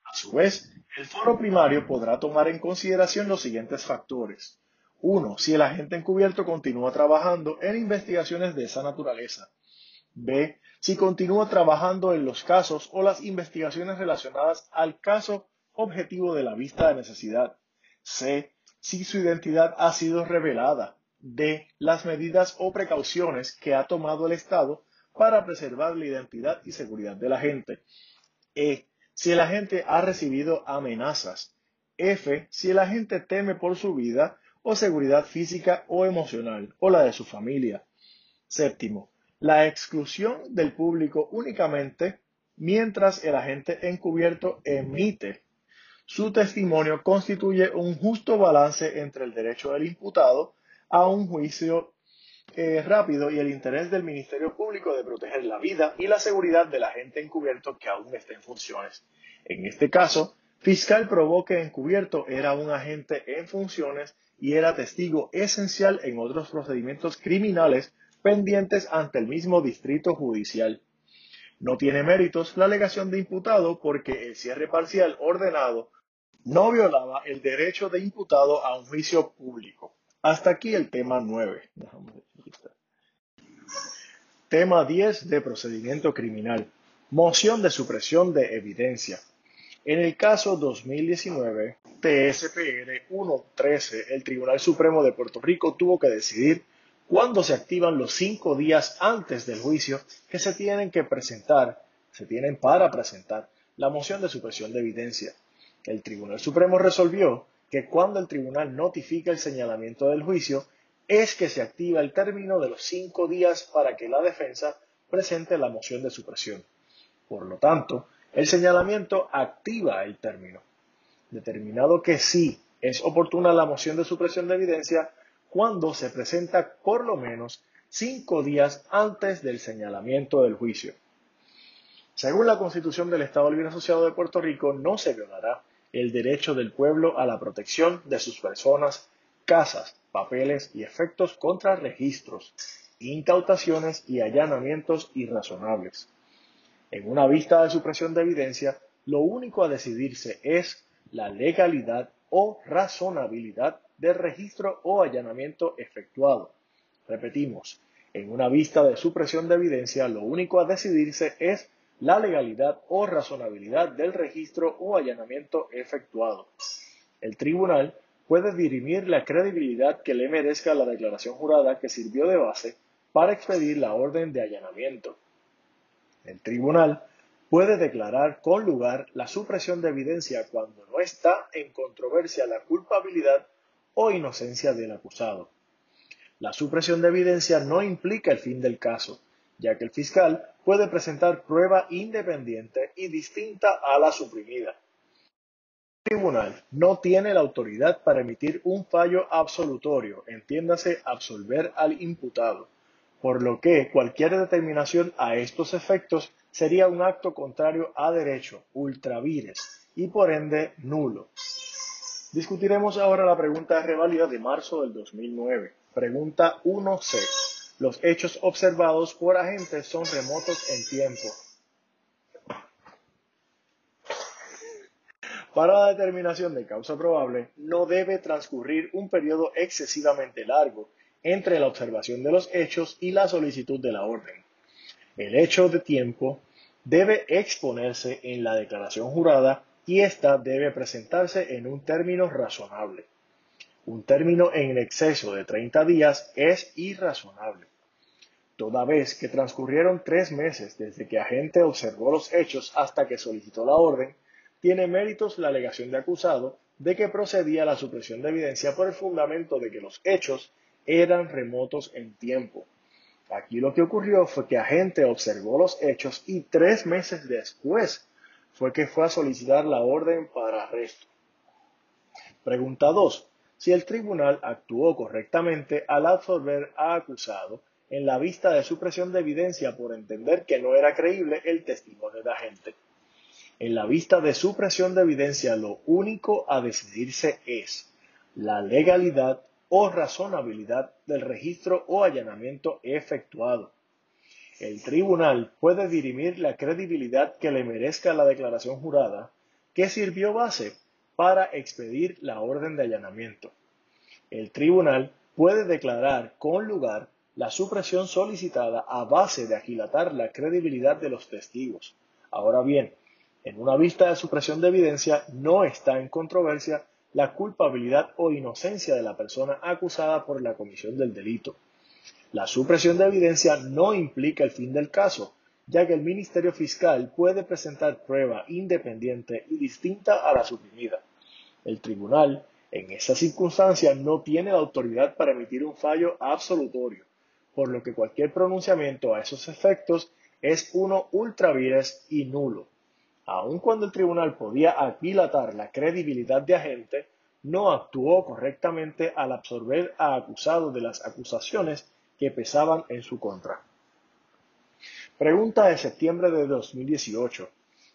A su vez, el foro primario podrá tomar en consideración los siguientes factores. 1. Si el agente encubierto continúa trabajando en investigaciones de esa naturaleza. B. Si continúa trabajando en los casos o las investigaciones relacionadas al caso objetivo de la vista de necesidad. C. Si su identidad ha sido revelada. D. Las medidas o precauciones que ha tomado el Estado para preservar la identidad y seguridad de la gente. E. Si el agente ha recibido amenazas. F. Si el agente teme por su vida o seguridad física o emocional o la de su familia. Séptimo, la exclusión del público únicamente mientras el agente encubierto emite su testimonio constituye un justo balance entre el derecho del imputado a un juicio eh, rápido y el interés del Ministerio Público de proteger la vida y la seguridad del agente encubierto que aún está en funciones. En este caso, fiscal probó que encubierto era un agente en funciones y era testigo esencial en otros procedimientos criminales pendientes ante el mismo distrito judicial. No tiene méritos la alegación de imputado porque el cierre parcial ordenado no violaba el derecho de imputado a un juicio público. Hasta aquí el tema 9. Tema 10 de procedimiento criminal. Moción de supresión de evidencia. En el caso 2019 TSPR 113, el Tribunal Supremo de Puerto Rico tuvo que decidir cuándo se activan los cinco días antes del juicio que se tienen que presentar, se tienen para presentar la moción de supresión de evidencia. El Tribunal Supremo resolvió que cuando el tribunal notifica el señalamiento del juicio, es que se activa el término de los cinco días para que la defensa presente la moción de supresión. Por lo tanto, el señalamiento activa el término. Determinado que sí es oportuna la moción de supresión de evidencia cuando se presenta por lo menos cinco días antes del señalamiento del juicio. Según la Constitución del Estado Libre Asociado de Puerto Rico, no se violará el derecho del pueblo a la protección de sus personas, casas, papeles y efectos contra registros, incautaciones y allanamientos irrazonables. En una vista de supresión de evidencia, lo único a decidirse es la legalidad o razonabilidad del registro o allanamiento efectuado. Repetimos, en una vista de supresión de evidencia, lo único a decidirse es la legalidad o razonabilidad del registro o allanamiento efectuado. El tribunal puede dirimir la credibilidad que le merezca la declaración jurada que sirvió de base para expedir la orden de allanamiento. El tribunal puede declarar con lugar la supresión de evidencia cuando no está en controversia la culpabilidad o inocencia del acusado. La supresión de evidencia no implica el fin del caso, ya que el fiscal puede presentar prueba independiente y distinta a la suprimida. El tribunal no tiene la autoridad para emitir un fallo absolutorio, entiéndase absolver al imputado, por lo que cualquier determinación a estos efectos sería un acto contrario a derecho, ultravires, y por ende nulo. Discutiremos ahora la pregunta de revalida de marzo del 2009. Pregunta 1C. Los hechos observados por agentes son remotos en tiempo. Para la determinación de causa probable, no debe transcurrir un periodo excesivamente largo entre la observación de los hechos y la solicitud de la orden. El hecho de tiempo debe exponerse en la declaración jurada y ésta debe presentarse en un término razonable. Un término en exceso de 30 días es irrazonable. Toda vez que transcurrieron tres meses desde que agente observó los hechos hasta que solicitó la orden, tiene méritos la alegación de acusado de que procedía la supresión de evidencia por el fundamento de que los hechos eran remotos en tiempo. Aquí lo que ocurrió fue que agente observó los hechos y tres meses después fue que fue a solicitar la orden para arresto. Pregunta 2 si el tribunal actuó correctamente al absorber a acusado en la vista de supresión de evidencia por entender que no era creíble el testimonio de agente. En la vista de supresión de evidencia lo único a decidirse es la legalidad o razonabilidad del registro o allanamiento efectuado. El tribunal puede dirimir la credibilidad que le merezca la declaración jurada que sirvió base para expedir la orden de allanamiento. El tribunal puede declarar con lugar la supresión solicitada a base de aquilatar la credibilidad de los testigos. Ahora bien, en una vista de supresión de evidencia no está en controversia la culpabilidad o inocencia de la persona acusada por la comisión del delito. La supresión de evidencia no implica el fin del caso, ya que el Ministerio Fiscal puede presentar prueba independiente y distinta a la suprimida. El tribunal, en esa circunstancia, no tiene la autoridad para emitir un fallo absolutorio, por lo que cualquier pronunciamiento a esos efectos es uno ultra y nulo aun cuando el tribunal podía aquilatar la credibilidad de agente, no actuó correctamente al absorber a acusado de las acusaciones que pesaban en su contra. Pregunta de septiembre de 2018.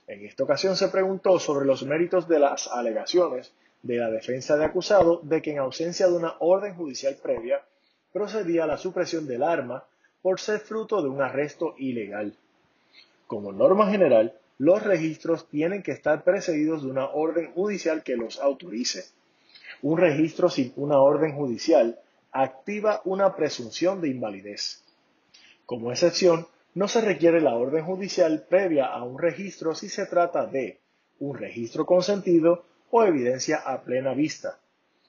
En esta ocasión se preguntó sobre los méritos de las alegaciones de la defensa de acusado de que en ausencia de una orden judicial previa procedía a la supresión del arma por ser fruto de un arresto ilegal. Como norma general, los registros tienen que estar precedidos de una orden judicial que los autorice. Un registro sin una orden judicial activa una presunción de invalidez. Como excepción, no se requiere la orden judicial previa a un registro si se trata de un registro consentido o evidencia a plena vista.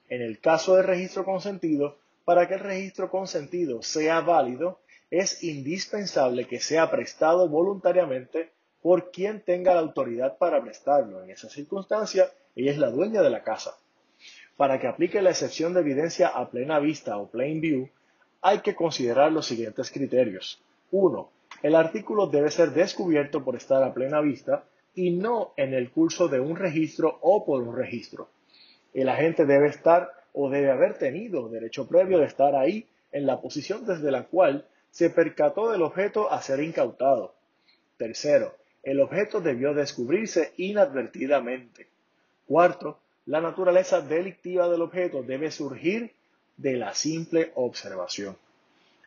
En el caso de registro consentido, para que el registro consentido sea válido, es indispensable que sea prestado voluntariamente por quien tenga la autoridad para prestarlo. En esa circunstancia, ella es la dueña de la casa. Para que aplique la excepción de evidencia a plena vista o plain view, hay que considerar los siguientes criterios. 1. El artículo debe ser descubierto por estar a plena vista y no en el curso de un registro o por un registro. El agente debe estar o debe haber tenido derecho previo de estar ahí en la posición desde la cual se percató del objeto a ser incautado. Tercero, el objeto debió descubrirse inadvertidamente. Cuarto, la naturaleza delictiva del objeto debe surgir de la simple observación.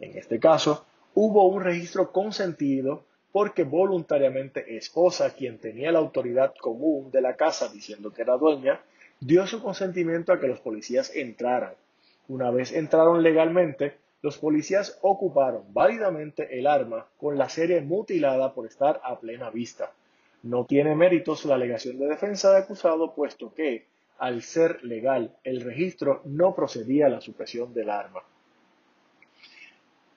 En este caso, hubo un registro consentido porque voluntariamente esposa, quien tenía la autoridad común de la casa diciendo que era dueña, dio su consentimiento a que los policías entraran. Una vez entraron legalmente, los policías ocuparon válidamente el arma con la serie mutilada por estar a plena vista. No tiene méritos la alegación de defensa de acusado, puesto que, al ser legal el registro, no procedía a la supresión del arma.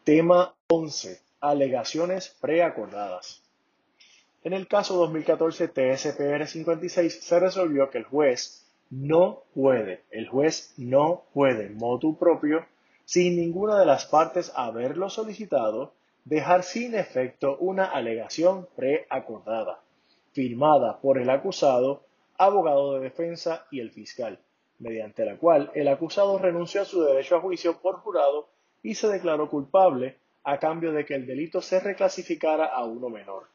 Tema 11. Alegaciones preacordadas. En el caso 2014 TSPR 56 se resolvió que el juez no puede, el juez no puede, motu propio, sin ninguna de las partes haberlo solicitado, dejar sin efecto una alegación preacordada, firmada por el acusado, abogado de defensa y el fiscal, mediante la cual el acusado renunció a su derecho a juicio por jurado y se declaró culpable a cambio de que el delito se reclasificara a uno menor.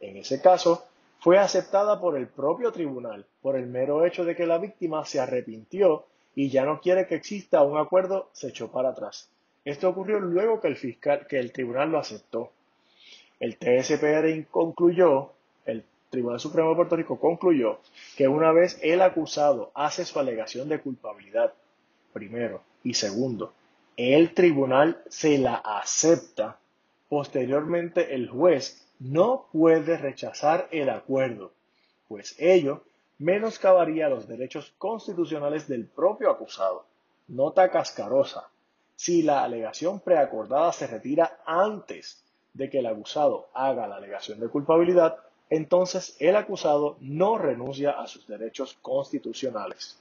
En ese caso, fue aceptada por el propio tribunal por el mero hecho de que la víctima se arrepintió y ya no quiere que exista un acuerdo, se echó para atrás. Esto ocurrió luego que el fiscal, que el tribunal lo aceptó. El TSPR concluyó, el Tribunal Supremo de Puerto Rico concluyó que una vez el acusado hace su alegación de culpabilidad, primero, y segundo, el tribunal se la acepta, posteriormente el juez no puede rechazar el acuerdo, pues ello menoscabaría los derechos constitucionales del propio acusado. Nota cascarosa. Si la alegación preacordada se retira antes de que el acusado haga la alegación de culpabilidad, entonces el acusado no renuncia a sus derechos constitucionales.